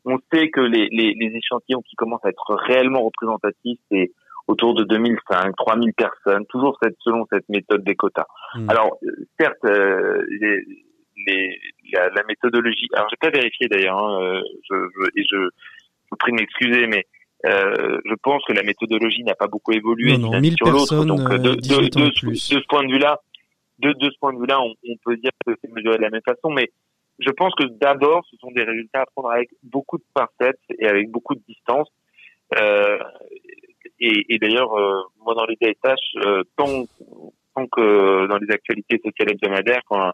On sait que les, les, les, échantillons qui commencent à être réellement représentatifs, c'est autour de 2005, 3000 personnes, toujours cette, selon cette méthode des quotas. Hmm. Alors, euh, certes, euh, les, les, la, la, méthodologie, alors j'ai pas vérifié d'ailleurs, hein, euh, je, je, et je, je vous prie de m'excuser, mais euh, je pense que la méthodologie n'a pas beaucoup évolué non, non, sur l'autre. Donc, de, de, de, de, ce point de vue-là, de, de ce point de vue-là, on, on, peut dire que c'est mesuré de la même façon, mais je pense que d'abord, ce sont des résultats à prendre avec beaucoup de pincettes et avec beaucoup de distance. Euh, et, et d'ailleurs, euh, moi dans les DSH, euh, tant, tant que dans les actualités sociales hebdomadaires, quand un,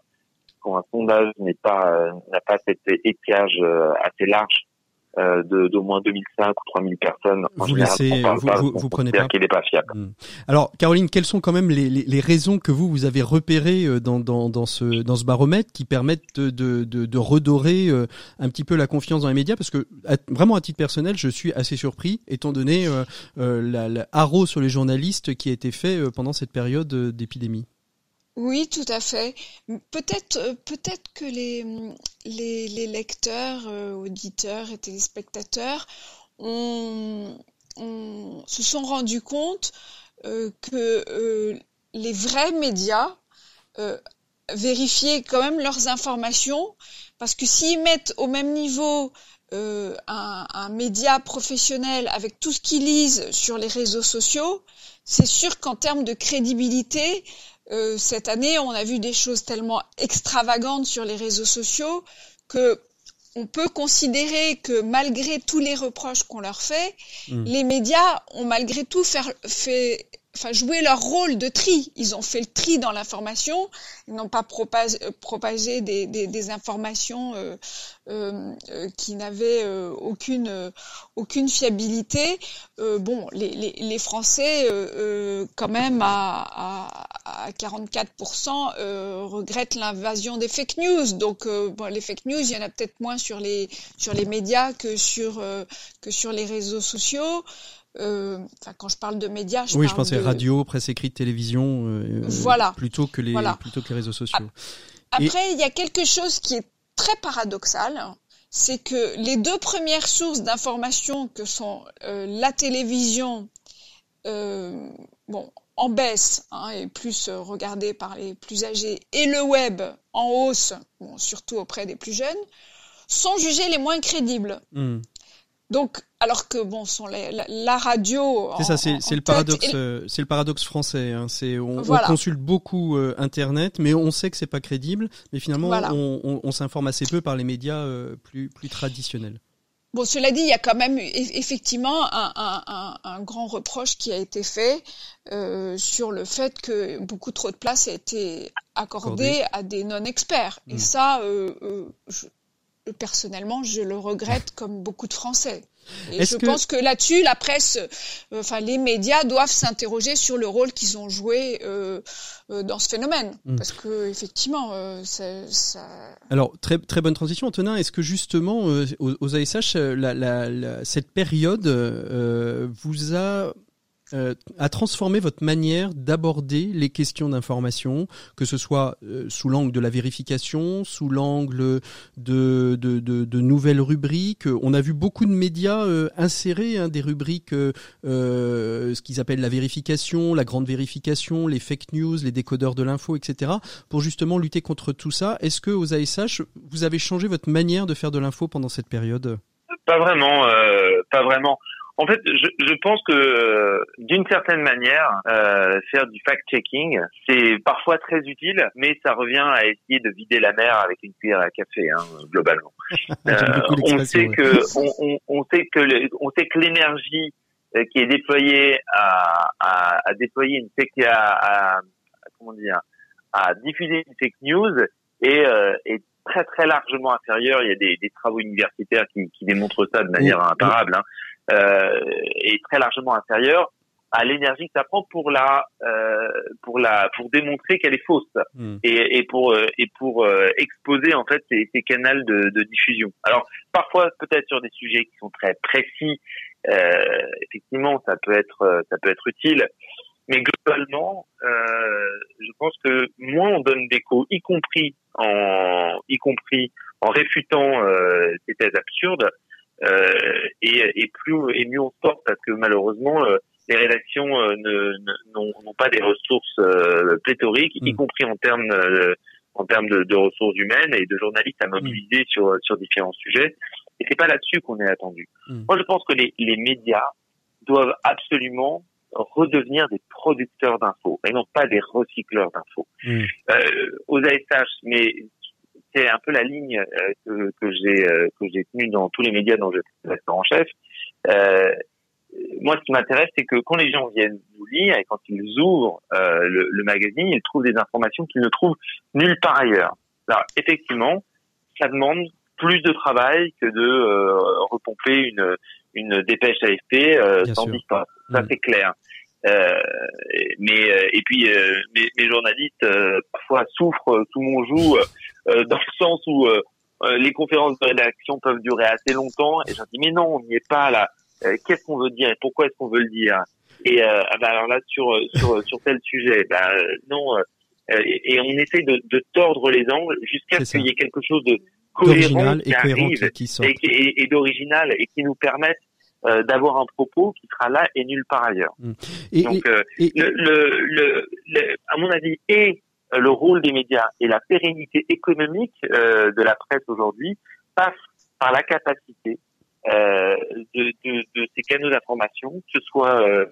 quand un sondage n'est pas euh, n'a pas cet étiage euh, assez large euh, d'au moins 2005 ou 3000 personnes. En vous laissez, vous, vous, prenez pas. qu'il n'est pas fiable. Hmm. Alors, Caroline, quelles sont quand même les, les, les, raisons que vous vous avez repérées euh, dans, dans, dans ce dans ce baromètre qui permettent de, de, de, redorer euh, un petit peu la confiance dans les médias? Parce que vraiment à titre personnel, je suis assez surpris étant donné euh, la, la haro sur les journalistes qui a été fait pendant cette période d'épidémie. Oui, tout à fait. Peut-être, euh, peut-être que les, lecteurs, euh, auditeurs et téléspectateurs ont, se sont rendus compte euh, que euh, les vrais médias euh, vérifiaient quand même leurs informations, parce que s'ils mettent au même niveau un, un, média professionnel avec tout ce qu'ils lisent sur les réseaux sociaux, c'est sûr qu'en termes de crédibilité, euh, cette année, on a vu des choses tellement extravagantes sur les réseaux sociaux que on peut considérer que malgré tous les reproches qu'on leur fait, mmh. les médias ont malgré tout fait enfin, jouer leur rôle de tri. Ils ont fait le tri dans l'information, ils n'ont pas propagé, euh, propagé des, des, des, informations euh, euh, euh qui n'avaient aucune aucune fiabilité. bon, les, les, les Français, quand même, à, à, à 44%, regrettent l'invasion des fake news. Donc, bon, les fake news, il y en a peut-être moins sur les sur les médias que sur que sur les réseaux sociaux. Euh, quand je parle de médias, je oui, parle je pensais de... radio, presse écrite, télévision, euh, voilà. plutôt que les voilà. plutôt que les réseaux sociaux. Après, Et... il y a quelque chose qui est très paradoxal, c'est que les deux premières sources d'information que sont euh, la télévision, euh, bon, en baisse hein, et plus euh, regardée par les plus âgés, et le web en hausse, bon, surtout auprès des plus jeunes, sont jugés les moins crédibles. Mmh. Donc, alors que bon, sont la, la radio. C'est ça, c'est le paradoxe, euh, c'est le paradoxe français. Hein. C'est on, voilà. on, consulte beaucoup euh, Internet, mais on sait que c'est pas crédible. Mais finalement, voilà. on, on, on s'informe assez peu par les médias euh, plus plus traditionnels. Bon, cela dit, il y a quand même effectivement un, un, un, un grand reproche qui a été fait euh, sur le fait que beaucoup trop de place a été accordée Accordé. à des non-experts. Mmh. Et ça, euh, euh, je, personnellement, je le regrette comme beaucoup de Français. Et je que... pense que là-dessus, la presse, euh, enfin les médias doivent s'interroger sur le rôle qu'ils ont joué euh, euh, dans ce phénomène, mm. parce que effectivement, euh, ça, ça, Alors très très bonne transition, Antonin. Est-ce que justement euh, aux, aux, ASH, la, la, la, cette période vous a euh, a transformé votre manière d'aborder les questions d'information, que ce soit euh, sous l'angle de la vérification, sous l'angle de, de, de, de, nouvelles rubriques. On a vu beaucoup de médias euh, insérer hein, des rubriques, euh, ce qu'ils appellent la vérification, la grande vérification, les fake news, les décodeurs de l'info, etc., pour justement lutter contre tout ça. Est-ce que aux ASH, vous avez changé votre manière de faire de l'info pendant cette période? Pas vraiment, euh, pas vraiment. En fait, je, je pense que euh, d'une certaine manière, euh, faire du fact-checking, c'est parfois très utile, mais ça revient à essayer de vider la mer avec une cuillère à café, hein, globalement. euh, on sait que on, on, on, sait que le, on sait que l'énergie euh, qui est déployée à, à, à déployer une fake, à, à, comment dire, à diffuser une fake news est, est très très largement inférieur. Il y a des, des travaux universitaires qui, qui, démontrent ça de manière imparable, hein, euh, est très largement inférieur à l'énergie que ça prend pour la euh, pour la pour démontrer qu'elle est fausse hmm. et, et, pour euh, et pour euh, exposer en fait ces, ces canaux de, de, diffusion. Alors parfois peut-être sur des sujets qui sont très précis, euh, effectivement ça peut être ça peut être utile, mais globalement je pense que moins on donne d'écho, y compris en y compris en réfutant ces thèses absurdes, et, et plus et mieux on sort parce que malheureusement les rédactions euh, n'ont pas des ressources euh, pléthoriques, y mm. compris en termes euh, en termes de, de, ressources humaines et de journalistes à mobiliser mm. sur sur différents sujets. Et c'est pas là-dessus qu'on est attendu. Mm. Moi, je pense que les, les médias doivent absolument redevenir des producteurs d'infos et non pas des recycleurs d'infos. Euh, aux ASH, mais c'est un peu la ligne que, que j'ai que j'ai tenue dans tous les médias dont je suis en chef. Euh, moi, ce qui m'intéresse, c'est que quand les gens viennent vous lire et quand ils ouvrent euh, le, le, magazine, ils trouvent des informations qu'ils ne trouvent nulle part ailleurs. Alors, effectivement, ça demande plus de travail que de euh, repomper une, une dépêche AFP euh, sans distance. Ça, mm. c'est clair. Euh, mais euh, et puis euh, mes, mes, journalistes parfois souffrent sous mon joug dans le sens où les conférences de rédaction peuvent durer assez longtemps et je dis mais non on n'y est pas là euh, qu'est-ce qu'on veut dire et pourquoi est-ce qu'on veut le dire? Et euh, ah bah alors là sur sur sur tel sujet bah non euh, et, on essaie de, de tordre les angles jusqu'à ce qu'il y ait quelque chose de cohérent qui arrive qui, et, et d'original et qui nous permette d'avoir un propos qui sera là et nulle part ailleurs. Mmh. Et, Donc, le, le, le, à mon avis, et le rôle des médias et la pérennité économique de la presse aujourd'hui passe par la capacité euh, de, de, de, ces canaux d'information, que ce soit euh,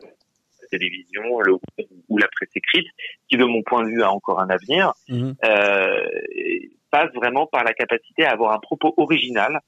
la télévision le, ou la presse écrite, qui de mon point de vue a encore un avenir, euh, passe vraiment par la capacité à avoir un propos original,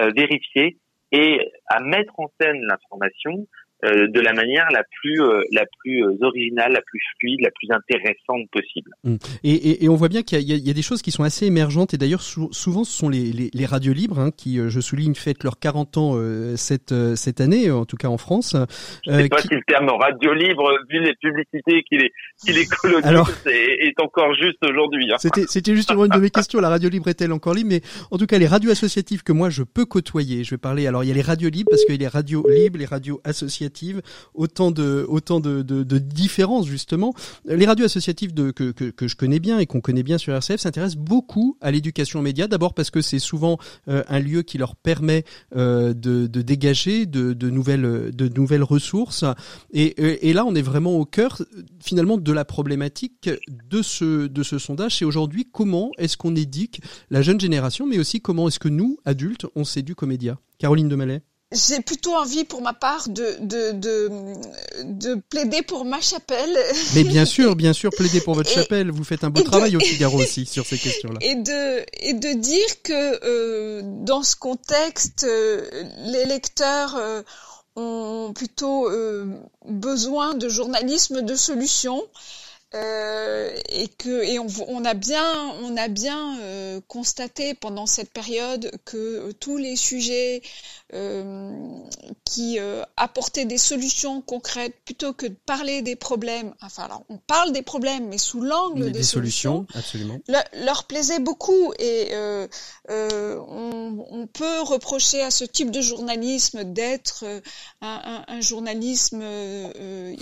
euh, vérifié, et à mettre en scène l'information euh, de la manière la plus euh, la plus euh, originale, la plus fluide, la plus intéressante possible. Hum. Et, et, et, on voit bien qu'il y, y, a des choses qui sont assez émergentes et d'ailleurs souvent ce sont les, les, les radios libres hein, qui, je souligne, fêtent leurs 40 ans cette cette année, en tout cas en France. Je sais pas si le terme radio libre, vu les publicités qu'il est qu'il est est, est, encore juste aujourd'hui. Hein. C'était c'était justement une de mes questions. La radio libre est-elle encore libre? Mais en tout cas, les radios associatives que moi je peux côtoyer, je vais parler. Alors il y a les radios libres parce qu'il y a les radios libres, les radios associatives autant de différences justement. Les radios associatives que, je connais bien et qu'on connaît bien sur RCF s'intéressent beaucoup à l'éducation aux médias. D'abord parce que c'est souvent euh, un lieu qui leur permet euh, de, dégager de, nouvelles ressources. Et, là, on est vraiment au cœur finalement de la problématique de ce sondage. C'est aujourd'hui comment est-ce qu'on éduque la jeune génération, mais aussi comment est-ce que nous adultes on s'éduque aux médias? Caroline Demallet j'ai plutôt envie pour ma part de, de, de, de, plaider pour ma chapelle. Mais bien sûr, bien sûr, plaider pour votre chapelle. Vous faites un beau travail au Figaro aussi sur ces questions-là. Et de, et de dire que euh, dans ce contexte, euh, les lecteurs euh, ont plutôt euh, besoin de journalisme de solutions. Euh, et que et on, on, a bien on a bien euh, constaté pendant cette période que euh, tous les sujets qui apportaient des solutions concrètes plutôt que de parler des problèmes enfin alors on parle des problèmes mais sous l'angle des, solutions, absolument. leur plaisait beaucoup. Et on, on, peut reprocher à ce type de journalisme d'être un, un, un, journalisme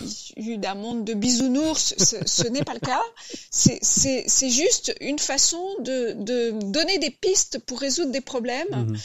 issu d'un monde de bisounours. Ce n'est pas le cas. C'est juste une façon de, de, donner des pistes pour résoudre des problèmes. Mhm.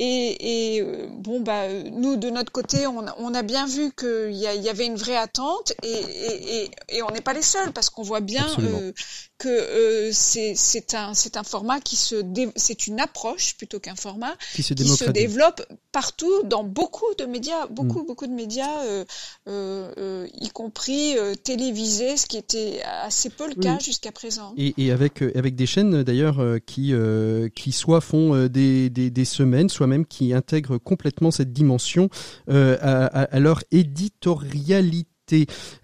Et, et, euh, bon, bah, nous, de notre côté, on, on a bien vu qu'il y, y, avait une vraie attente et, et, et on n'est pas les seuls parce qu'on voit bien euh, que euh, c'est un, un format qui se c'est une approche plutôt qu'un format qui se, développe partout dans beaucoup de médias, beaucoup, mm. beaucoup de médias, euh, euh, y compris télévisés, ce qui était assez peu le cas jusqu'à présent. Et, et, avec, avec des chaînes d'ailleurs qui, qui soit font des, des, des semaines, soit même qui intègrent complètement cette dimension à, à, leur éditorialité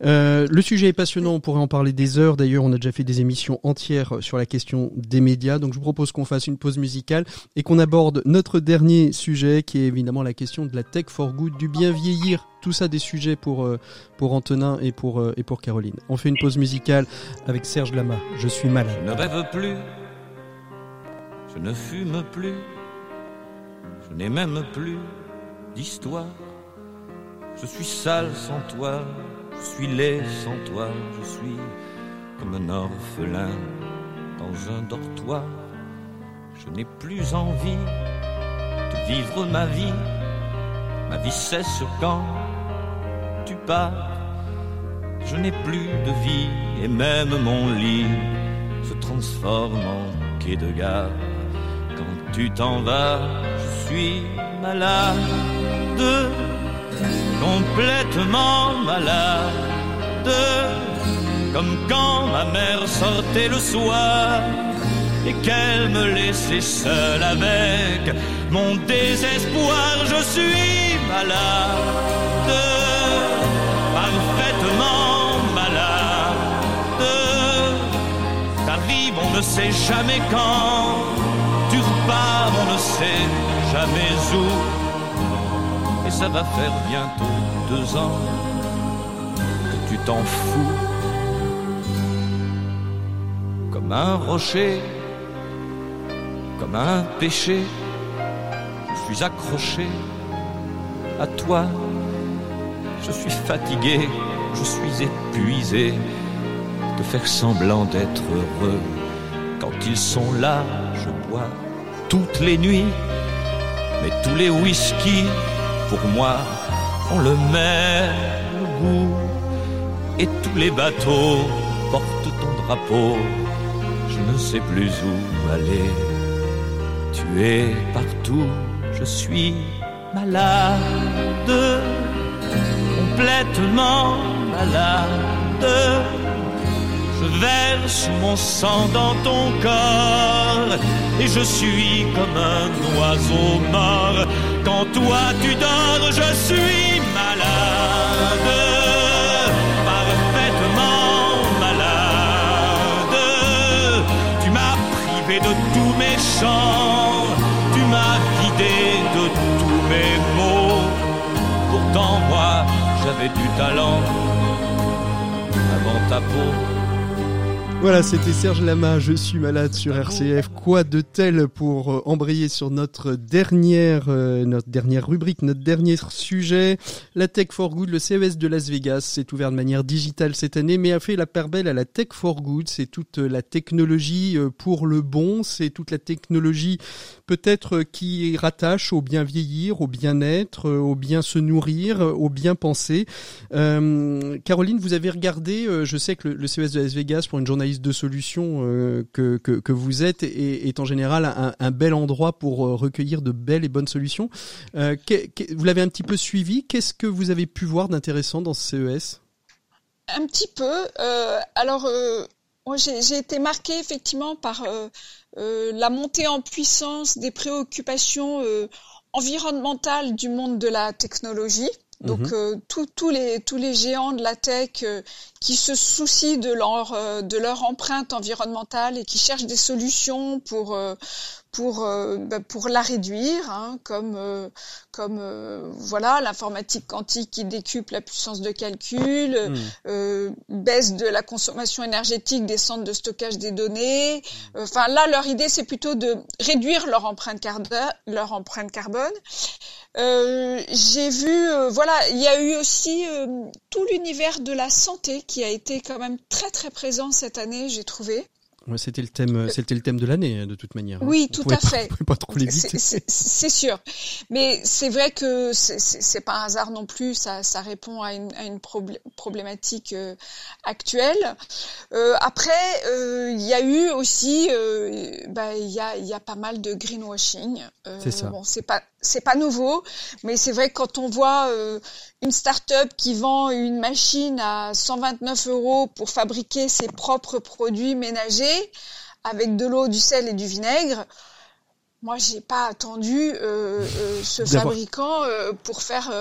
Euh, le sujet est passionnant, on pourrait en parler des heures. D'ailleurs, on a déjà fait des émissions entières sur la question des médias. Donc, je vous propose qu'on fasse une pause musicale et qu'on aborde notre dernier sujet, qui est évidemment la question de la tech for good, du bien vieillir. Tout ça des sujets pour euh, pour Antonin et pour euh, et pour Caroline. On fait une pause musicale avec Serge Lama. Je suis malade. Je ne rêve plus. Je ne fume plus. Je n'ai même plus d'histoire. Je suis sale sans toi, je suis laid sans toi, je suis comme un orphelin dans un dortoir. Je n'ai plus envie de vivre ma vie. Ma vie cesse quand tu pars. Je n'ai plus de vie et même mon lit se transforme en quai de gare. Quand tu t'en vas, je suis malade complètement malade, comme quand ma mère sortait le soir et qu'elle me laissait seule avec mon désespoir. Je suis malade, parfaitement malade. T'arrives, on ne sait jamais quand, tu repars, on ne sait jamais où ça va faire bientôt deux ans que tu t'en fous. Comme un rocher, comme un péché, je suis accroché à toi. Je suis fatigué, je suis épuisé de faire semblant d'être heureux. Quand ils sont là, je bois toutes les nuits, mais tous les whisky pour moi ont le même goût. Et tous les bateaux portent ton drapeau. Je ne sais plus où aller. Tu es partout, je suis malade, complètement malade. Verse mon sang dans ton corps et je suis comme un oiseau mort quand toi tu dors, je suis malade, parfaitement malade. Tu m'as privé de tous mes chants, tu m'as vidé de tous mes mots. Pourtant moi, j'avais du talent avant ta peau. Voilà, c'était Serge Lama, je suis malade sur RCF. Quoi de tel pour euh, embrayer sur notre dernière, euh, notre dernière rubrique, notre dernier sujet, la Tech for Good, le CES de Las Vegas s'est ouvert de manière digitale cette année, mais a fait la paire belle à la Tech for Good. C'est toute la technologie euh, pour le bon, c'est toute la technologie peut-être qui rattache au bien vieillir, au bien-être, au bien se nourrir, au bien penser. Caroline, vous avez regardé, je sais que le, CES de Las Vegas pour une journaliste de solutions euh, que, que, vous êtes est, en général un, bel endroit pour euh, recueillir de belles et bonnes solutions. Euh, vous l'avez un petit peu suivi. Qu'est-ce que vous avez pu voir d'intéressant dans ce CES Un petit peu. alors, j'ai été marqué effectivement par la montée en puissance des préoccupations environnementales du monde de la technologie. Donc mhm. euh, tous les tous les géants de la tech euh, qui se soucient de leur euh, de leur empreinte environnementale et qui cherchent des solutions pour pour bah, pour la réduire, hein, comme comme voilà l'informatique quantique qui décuple la puissance de calcul, mhm. baisse de la consommation énergétique des centres de stockage des données. Enfin là leur idée c'est plutôt de réduire leur empreinte carbone, leur empreinte carbone. Euh, j'ai vu, euh, voilà, il y a eu aussi euh, tout l'univers de la santé qui a été quand même très très présent cette année, j'ai trouvé c'était le thème, euh, c'était le thème de l'année de toute manière. Hein. Oui, tout à fait. Pas, trop C'est sûr, mais c'est vrai que c'est pas un hasard non plus. Ça, ça répond à une, à une problématique euh, actuelle. Euh, après, euh, il y a eu aussi, bah, il y a, y a pas mal de greenwashing. c'est ça. Bon, c'est pas, c'est pas nouveau, mais c'est vrai que quand on voit une start-up qui vend une machine à 129 euros pour fabriquer ses propres produits ménagers avec de l'eau, du sel et du vinaigre, Moi, j'ai pas attendu euh, euh, ce fabricant euh, pour faire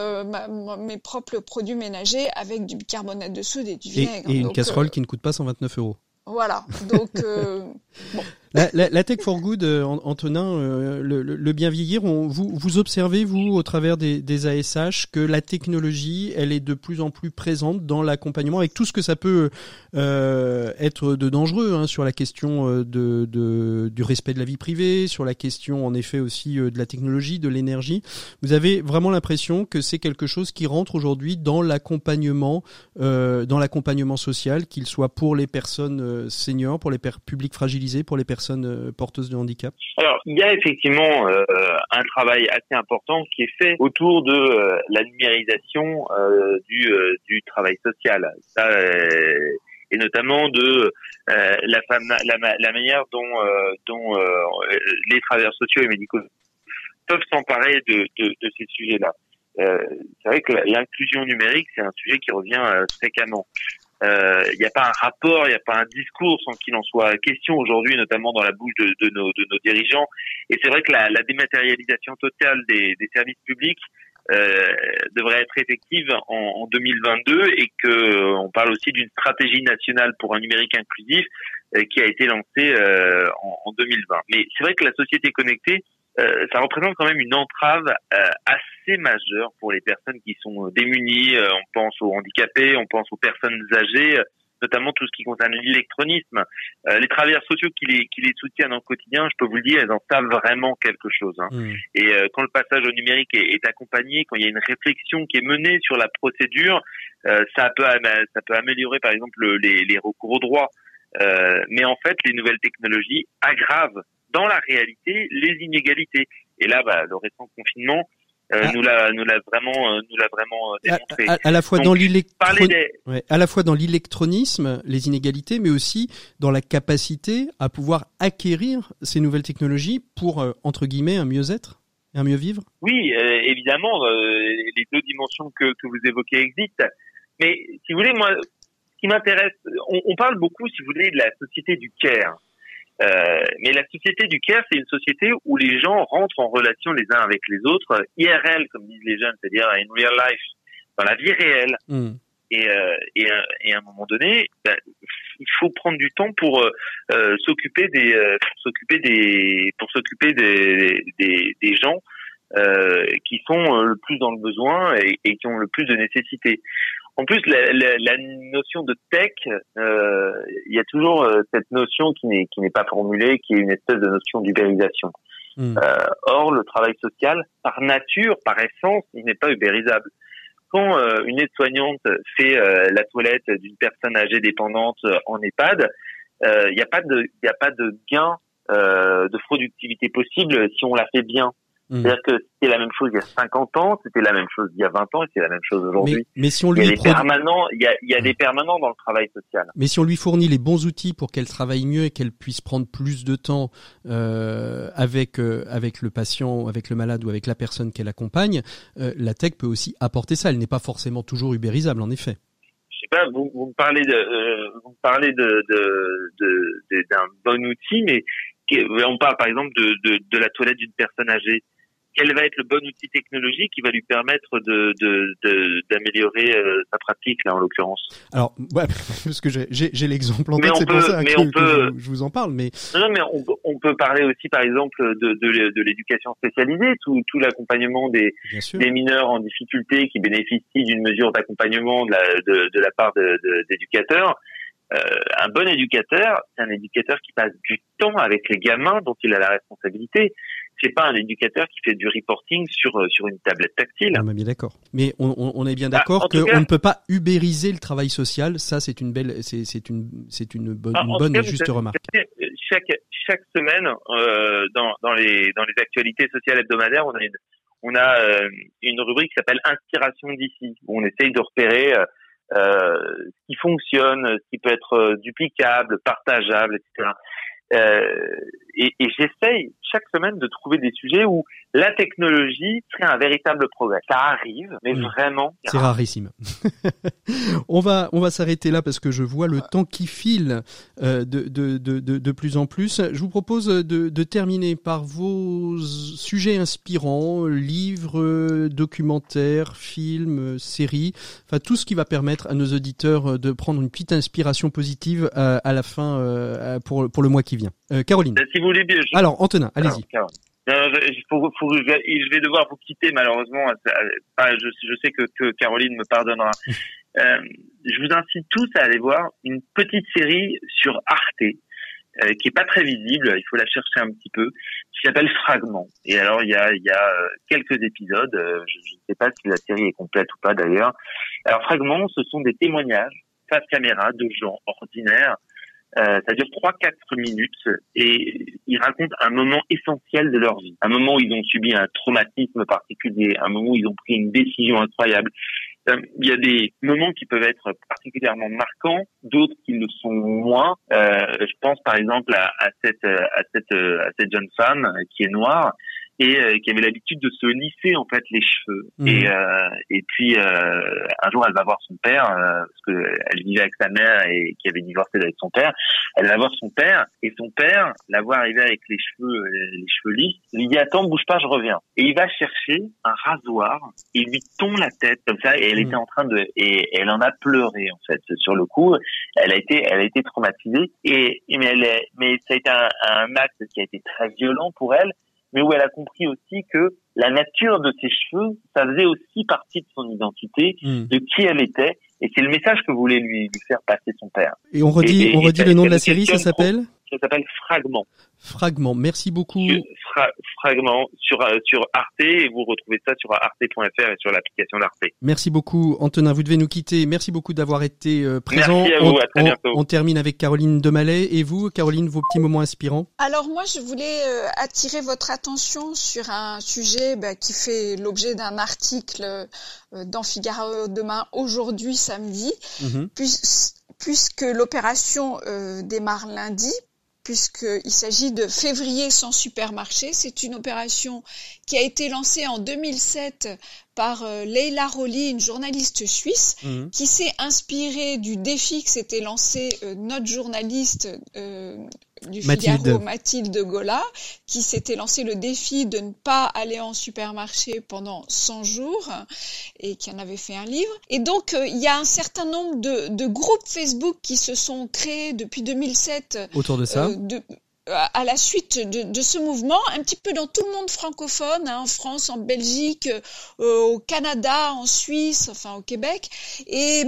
mes propres produits ménagers avec du bicarbonate de soude et du vinaigre. Et, une casserole qui ne coûte pas 129 euros. Voilà. Donc, bon. La, Tech for Good, euh, Antonin, euh, le, bien vieillir, vous, vous observez, vous, au travers des, des, ASH, que la technologie, elle est de plus en plus présente dans l'accompagnement, avec tout ce que ça peut euh, être de dangereux, hein, sur la question de, de, du respect de la vie privée, sur la question, en effet, aussi de la technologie, de l'énergie. Vous avez vraiment l'impression que c'est quelque chose qui rentre aujourd'hui dans l'accompagnement, dans l'accompagnement social, qu'il soit pour les personnes seniors, pour les publics fragilisés, pour les personnes euh, porteuses de handicap Alors, il y a effectivement euh, un travail assez important qui est fait autour de euh, la numérisation du, travail social. Et notamment de la, manière dont, les travailleurs sociaux et médicaux peuvent s'emparer de, ces sujets-là. c'est vrai que l'inclusion numérique, c'est un sujet qui revient fréquemment. Il euh, n'y a pas un rapport, il n'y a pas un discours sans qu'il en soit question aujourd'hui, notamment dans la bouche de, de, nos, de nos, dirigeants. Et c'est vrai que la, la dématérialisation totale des, des services publics euh, devrait être effective en, en 2022 et que euh, on parle aussi d'une stratégie nationale pour un numérique inclusif euh, qui a été lancée euh, en, en, 2020. Mais c'est vrai que la société connectée euh, ça représente quand même une entrave euh, assez majeure pour les personnes qui sont démunies. Euh, on pense aux handicapés, on pense aux personnes âgées, notamment tout ce qui concerne l'électronisme. les travailleurs sociaux qui les, qui les soutiennent au quotidien, je peux vous le dire, elles en savent vraiment quelque chose. Hein. Mmh. Et quand le passage au numérique est, est, accompagné, quand il y a une réflexion qui est menée sur la procédure, ça peut ça peut améliorer par exemple les, les recours aux droits. mais en fait, les nouvelles technologies aggravent dans la réalité les inégalités. Et là, bah, le récent confinement euh, ah. nous l'a nous l'a vraiment euh, nous l'a vraiment euh, démontré. À, la fois dans à la fois dans l'électronisme, les inégalités, mais aussi dans la capacité à pouvoir acquérir ces nouvelles technologies pour entre guillemets un mieux-être, un mieux vivre. Oui, évidemment, les deux dimensions que que vous évoquez existent. Mais si vous voulez, moi, ce qui m'intéresse, on, on parle beaucoup, si vous voulez, de la société du care. Euh, mais la société du care, c'est une société où les gens rentrent en relation les uns avec les autres, IRL, comme disent les jeunes, c'est-à-dire in real life, dans la vie réelle. Hmm. Et, euh, et, euh, et, à un moment donné, ben, il faut prendre du temps pour euh, s'occuper des, s'occuper des, pour s'occuper des, des, des, gens qui sont le plus dans le besoin et, et qui ont le plus de nécessité. En plus, la, la, la, notion de tech, euh, il y a toujours euh, cette notion qui n'est qui n'est pas formulée, qui est une espèce de notion d'ubérisation. Hmm. Euh, or, le travail social, par nature, par essence, il n'est pas ubérisable. Quand euh, une aide-soignante fait euh, la toilette d'une personne âgée dépendante en EHPAD, il n'y a pas de il a pas de gain de productivité possible si on la fait bien. Mm. C'est-à-dire que c'était la même chose il y a 50 ans, c'était la même chose il y a 20 ans et c'est la même chose aujourd'hui. Mais, si on lui il y a des permanents, il y a, il y a des mm. permanents dans le travail social. Mais si on lui fournit les bons outils pour qu'elle travaille mieux et qu'elle puisse prendre plus de temps euh, avec euh, avec le patient, avec le malade ou avec la personne qu'elle accompagne, euh, la tech peut aussi apporter ça. Elle n'est pas forcément toujours ubérisable, en effet. Je sais pas, vous, vous me parlez de vous me parlez de de d'un bon outil, mais on parle par exemple de, de, de la toilette d'une personne âgée quel va être le bon outil technologique qui va lui permettre de d'améliorer de, euh, sa pratique là en l'occurrence? Alors ouais, parce que j'ai l'exemple en tête, c'est pour ça que, je, vous en parle. Mais non, mais on, on, peut parler aussi par exemple de de, de l'éducation spécialisée, tout tout l'accompagnement des des mineurs en difficulté qui bénéficient d'une mesure d'accompagnement de la de, de la part d'éducateurs. Euh, un bon éducateur, c'est un éducateur qui passe du temps avec les gamins dont il a la responsabilité c'est pas un éducateur qui fait du reporting sur euh, sur une tablette tactile. On est bien d'accord. Mais on, on, est bien bah, d'accord qu'on ne peut pas ubériser le travail social. Ça, c'est une belle, c'est une c'est une bonne, une bonne et juste remarque. Chaque chaque semaine euh, dans dans les dans les actualités sociales hebdomadaires, on a une on a euh, une rubrique qui s'appelle Inspiration d'ici où on essaye de repérer euh, ce qui fonctionne, ce qui peut être duplicable, partageable, etc. Euh, et, et j'essaye chaque semaine de trouver des sujets où la technologie serait un véritable progrès. Ça arrive, mais vraiment. C'est rarissime. on va on va s'arrêter là parce que je vois le temps qui file euh, de, de, de, de, plus en plus. Je vous propose de, de terminer par vos sujets inspirants, livres, euh, documentaires, films, euh, séries, enfin tout ce qui va permettre à nos auditeurs euh, de prendre une petite inspiration positive à, à la fin euh, pour, pour le mois qui vient. Euh, Caroline. Si vous voulez bien. je- Alors Antonin, allez-y. Je, vais- devoir vous quitter malheureusement. Ah, je, sais que, que Caroline me pardonnera. Euh, je vous incite tous à aller voir une petite série sur Arte euh, qui est pas très visible. Il faut la chercher un petit peu. Qui s'appelle Fragment. Et alors il y a, il y a quelques épisodes. euh, Je ne sais pas si la série est complète ou pas d'ailleurs. Alors Fragment, ce sont des témoignages face caméra de gens ordinaires euh, ça dure 3-4 minutes et ils racontent un moment essentiel de leur vie. Un moment où ils ont subi un traumatisme particulier, un moment où ils ont pris une décision incroyable. Euh, Il y a des moments qui peuvent être particulièrement marquants, d'autres qui le sont moins. Euh, je pense par exemple à, à cette euh, à cette euh, à cette jeune femme qui est noire et euh, qui avait l'habitude de se lisser en fait les cheveux. Mhm. Et euh, et puis euh, un jour elle va voir son père euh, parce que elle vivait avec sa mère et qui avait divorcé avec son père. Elle va voir son père et son père la voit arriver avec les cheveux euh, les cheveux lisses. Il lui dit attends bouge pas je reviens. Et il va chercher un rasoir et il lui tond la tête comme ça et elle Mhm. était en train de et elle en a pleuré en fait sur le coup. Elle a été elle a été traumatisée et, et mais elle est, mais ça a été un, un acte qui a été très violent pour elle mais où elle a compris aussi que la nature de ses cheveux, ça faisait aussi partie de son identité, Hmm. de qui elle était, et c'est le message que voulait lui, lui faire passer son père. Et on redit, Et- et- on redit le nom de la série, ça s'appelle? Ça s'appelle Fragment. Fragment. Merci beaucoup. Fra- Fragment sur euh, sur Arte, et vous retrouvez ça sur arte.fr et sur l'application d'Arte. Merci beaucoup, Antonin. Vous devez nous quitter. Merci beaucoup d'avoir été euh, présent. Merci à vous, on, à très bientôt. on termine avec Caroline Demalay. Et vous, Caroline, vos petits moments inspirants? Alors moi, je voulais euh, attirer votre attention sur un sujet bah, qui fait l'objet d'un article euh, dans Figaro demain, aujourd'hui, samedi, Mhm. puis- puisque l'opération euh, démarre lundi, puisqu'il s'agit de février sans supermarché. C'est une opération qui a été lancée en 2007 par euh, Leila Rolli, une journaliste suisse, Mhm. qui s'est inspirée du défi que s'était lancé euh, notre journaliste euh, du Mathilde. Figaro, Mathilde Gola, qui s'était lancé le défi de ne pas aller en supermarché pendant 100 jours et qui en avait fait un livre. Et donc, euh, il y a un certain nombre de, de groupes Facebook qui se sont créés depuis 2007 Autour de ça euh, de- à la suite de, de ce mouvement, un petit peu dans tout le monde francophone, hein, en France, en Belgique, euh, au Canada, en Suisse, enfin au Québec. Et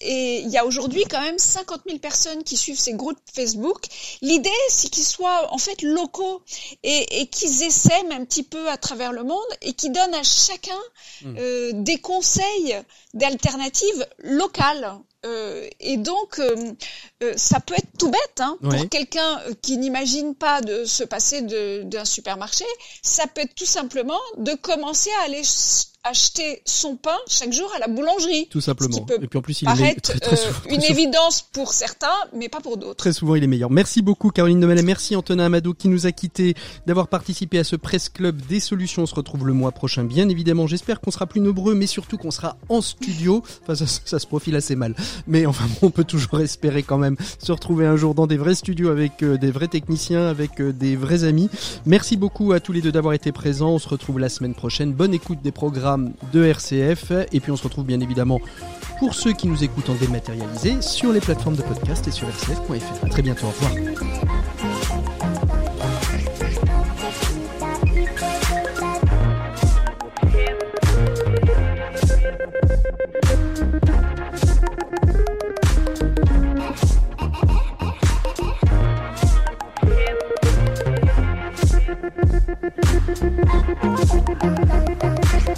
et il y a aujourd'hui quand même 50 000 personnes qui suivent ces groupes Facebook. L'idée, c'est qu'ils soient en fait locaux et, et qu'ils essaiment un petit peu à travers le monde et qui donnent à chacun Mm. euh, des conseils d'alternatives locales. Euh, et donc, euh, euh, ça peut être tout bête hein, pour quelqu'un qui n'imagine pas de se passer d'un supermarché. Ça peut être tout simplement de commencer à aller acheter son pain chaque jour à la boulangerie. Tout simplement. Peut Et puis en plus, il est très, très euh, souvent, une évidence pour certains, mais pas pour d'autres. Très souvent, il est meilleur. Merci beaucoup, Caroline Demalay. Merci, Antonin Amado, qui nous a quittés, d'avoir participé à ce Presse Club des solutions. On se retrouve le mois prochain, bien évidemment. J'espère qu'on sera plus nombreux, mais surtout qu'on sera en studio. Enfin, ça, ça se profile assez mal. Mais enfin, bon, on peut toujours espérer quand même se retrouver un jour dans des vrais studios avec euh, des vrais techniciens, avec euh, des vrais amis. Merci beaucoup à tous les deux d'avoir été présents. On se retrouve la semaine prochaine. Bonne écoute des programmes de RCF. Et puis, on se retrouve bien évidemment pour ceux qui nous écoutent en dématérialisé sur les plateformes de podcast et sur rcf.fr. À très bientôt. Au revoir.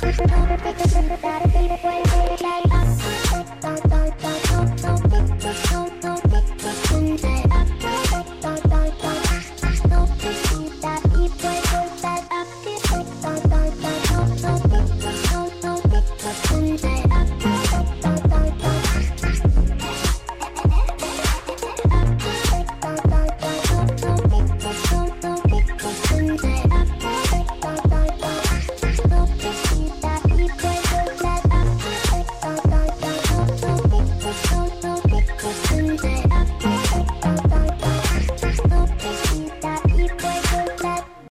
perfect, perfect, perfect.